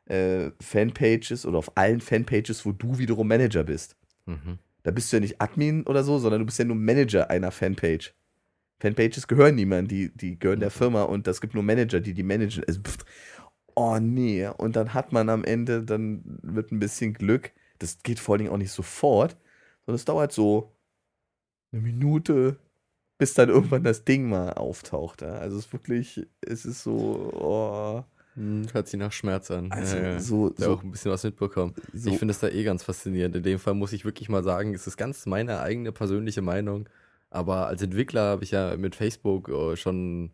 äh, Fanpages oder auf allen Fanpages, wo du wiederum Manager bist. Mhm. Da bist du ja nicht Admin oder so, sondern du bist ja nur Manager einer Fanpage. Fanpages gehören niemandem, die, die gehören der Firma und es gibt nur Manager, die die managen. Also, oh nee. Und dann hat man am Ende dann mit ein bisschen Glück, das geht vor allen Dingen auch nicht sofort, sondern es dauert so eine Minute, bis dann irgendwann das Ding mal auftaucht. Ja? Also es ist wirklich, es ist so, oh. Hm, hört sich nach Schmerz an. Also ja, ja. so, so auch ein bisschen was mitbekommen. So. Ich finde es da eh ganz faszinierend. In dem Fall muss ich wirklich mal sagen, es ist ganz meine eigene persönliche Meinung. Aber als Entwickler habe ich ja mit Facebook äh, schon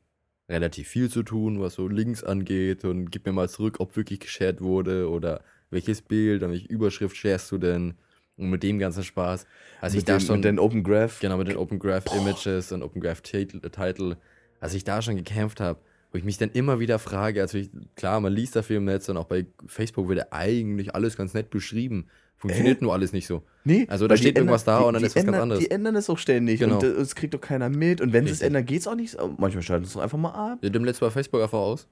relativ viel zu tun, was so Links angeht und gib mir mal zurück, ob wirklich geshared wurde oder welches Bild und welche Überschrift sharest du denn und mit dem ganzen Spaß. Also mit ich da schon mit den Open Graph genau mit den Open Graph Boah. Images und Open Graph Title, als ich da schon gekämpft habe, wo ich mich dann immer wieder frage, also ich, klar, man liest dafür im Netz und auch bei Facebook wird ja eigentlich alles ganz nett beschrieben, Funktioniert äh? nur alles nicht so. Nee, also da steht irgendwas da die, und dann ist was ändern, ganz anderes. Die ändern es auch ständig genau. und es kriegt doch keiner mit. Und wenn sie es ändern, geht es auch nicht. Manchmal schalten sie es einfach mal ab. Ja, dem letzten bei Facebook einfach aus.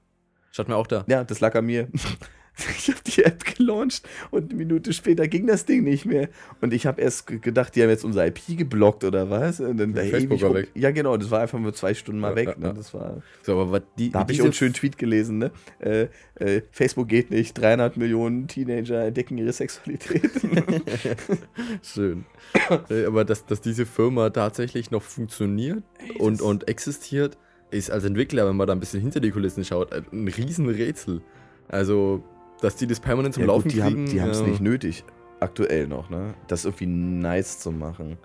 Schaut mir auch da. Ja, das lag an mir. Ich habe die App gelauncht und eine Minute später ging das Ding nicht mehr. Und ich habe erst gedacht, die haben jetzt unser IP geblockt oder was. Und dann da Facebook war weg. Ja, genau, das war einfach nur zwei Stunden mal Ja, weg. ja, Ne? Das war, So, aber was die, da habe ich einen schönen Tweet gelesen. Ne? Äh, äh, Facebook geht nicht, 300 Millionen Teenager entdecken ihre Sexualität. Schön. Aber dass, dass diese Firma tatsächlich noch funktioniert und, das- und existiert, ist als Entwickler, wenn man da ein bisschen hinter die Kulissen schaut, ein Riesenrätsel. Also, dass die das permanent zum ja, Laufen gut, die kriegen. haben die es ja. nicht nötig, aktuell noch, ne? Das irgendwie nice zu machen.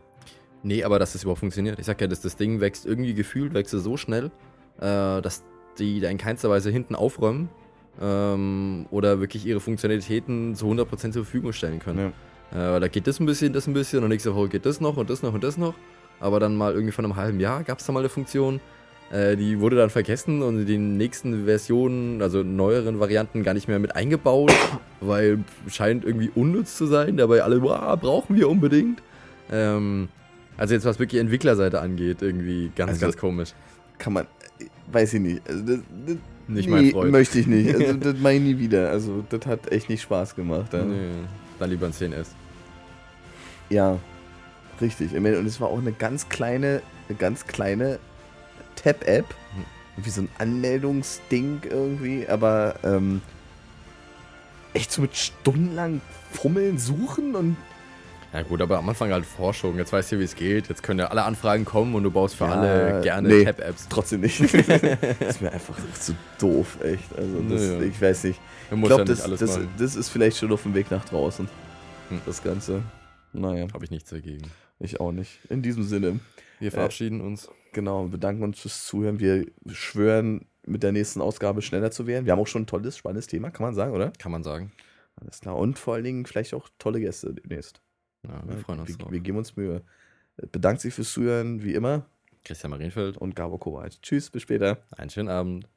Nee, aber dass das überhaupt funktioniert. Ich sag ja, dass das Ding wächst irgendwie gefühlt, wächst es so schnell, äh, dass die da in keinster Weise hinten aufräumen ähm, oder wirklich ihre Funktionalitäten zu 100% zur Verfügung stellen können. Ja. Äh, da geht das ein bisschen, das ein bisschen und nächste Woche geht das noch und das noch und das noch. Aber dann mal irgendwie von einem halben Jahr gab es da mal eine Funktion, äh, die wurde dann vergessen und in den nächsten Versionen, also neueren Varianten, gar nicht mehr mit eingebaut, weil scheint irgendwie unnütz zu sein. Dabei alle, wow, brauchen wir unbedingt. Ähm, also jetzt was wirklich Entwicklerseite angeht, irgendwie ganz, Also- ganz komisch. Kann man, weiß ich nicht. Also das, das, Nicht nee, mein Freund. möchte ich nicht. Also, das mache ich nie wieder. Also, das hat echt nicht Spaß gemacht. Ja, Nee, dann lieber ein 10S. ja richtig. Und es war auch eine ganz kleine, eine ganz kleine Tab-App. Wie so ein Anmeldungsding irgendwie, aber ähm, echt so mit stundenlang Fummeln, Suchen und Ja gut, aber am Anfang halt Forschung. Jetzt weißt du, wie es geht. Jetzt können ja alle Anfragen kommen und du baust für Ja, alle gerne nee. Tab-Apps. trotzdem nicht. das ist mir einfach zu doof, echt. Also, das, Naja. ich weiß nicht. Ich glaube, ja das, das, das ist vielleicht schon auf dem Weg nach draußen. Hm. Das Ganze. Naja, Habe ich nichts dagegen. ich auch nicht. In diesem Sinne, Wir verabschieden uns. Genau, bedanken uns fürs Zuhören. Wir schwören, mit der nächsten Ausgabe schneller zu werden. Wir haben auch schon ein tolles, spannendes Thema, kann man sagen, oder? Kann man sagen. Alles klar. Und vor allen Dingen vielleicht auch tolle Gäste demnächst. Ja, wir freuen uns wir, drauf. wir geben uns Mühe. Bedankt sich fürs Zuhören, wie immer. Christian Marienfeld. Und Gabo Kowalt. Tschüss, bis später. Einen schönen Abend.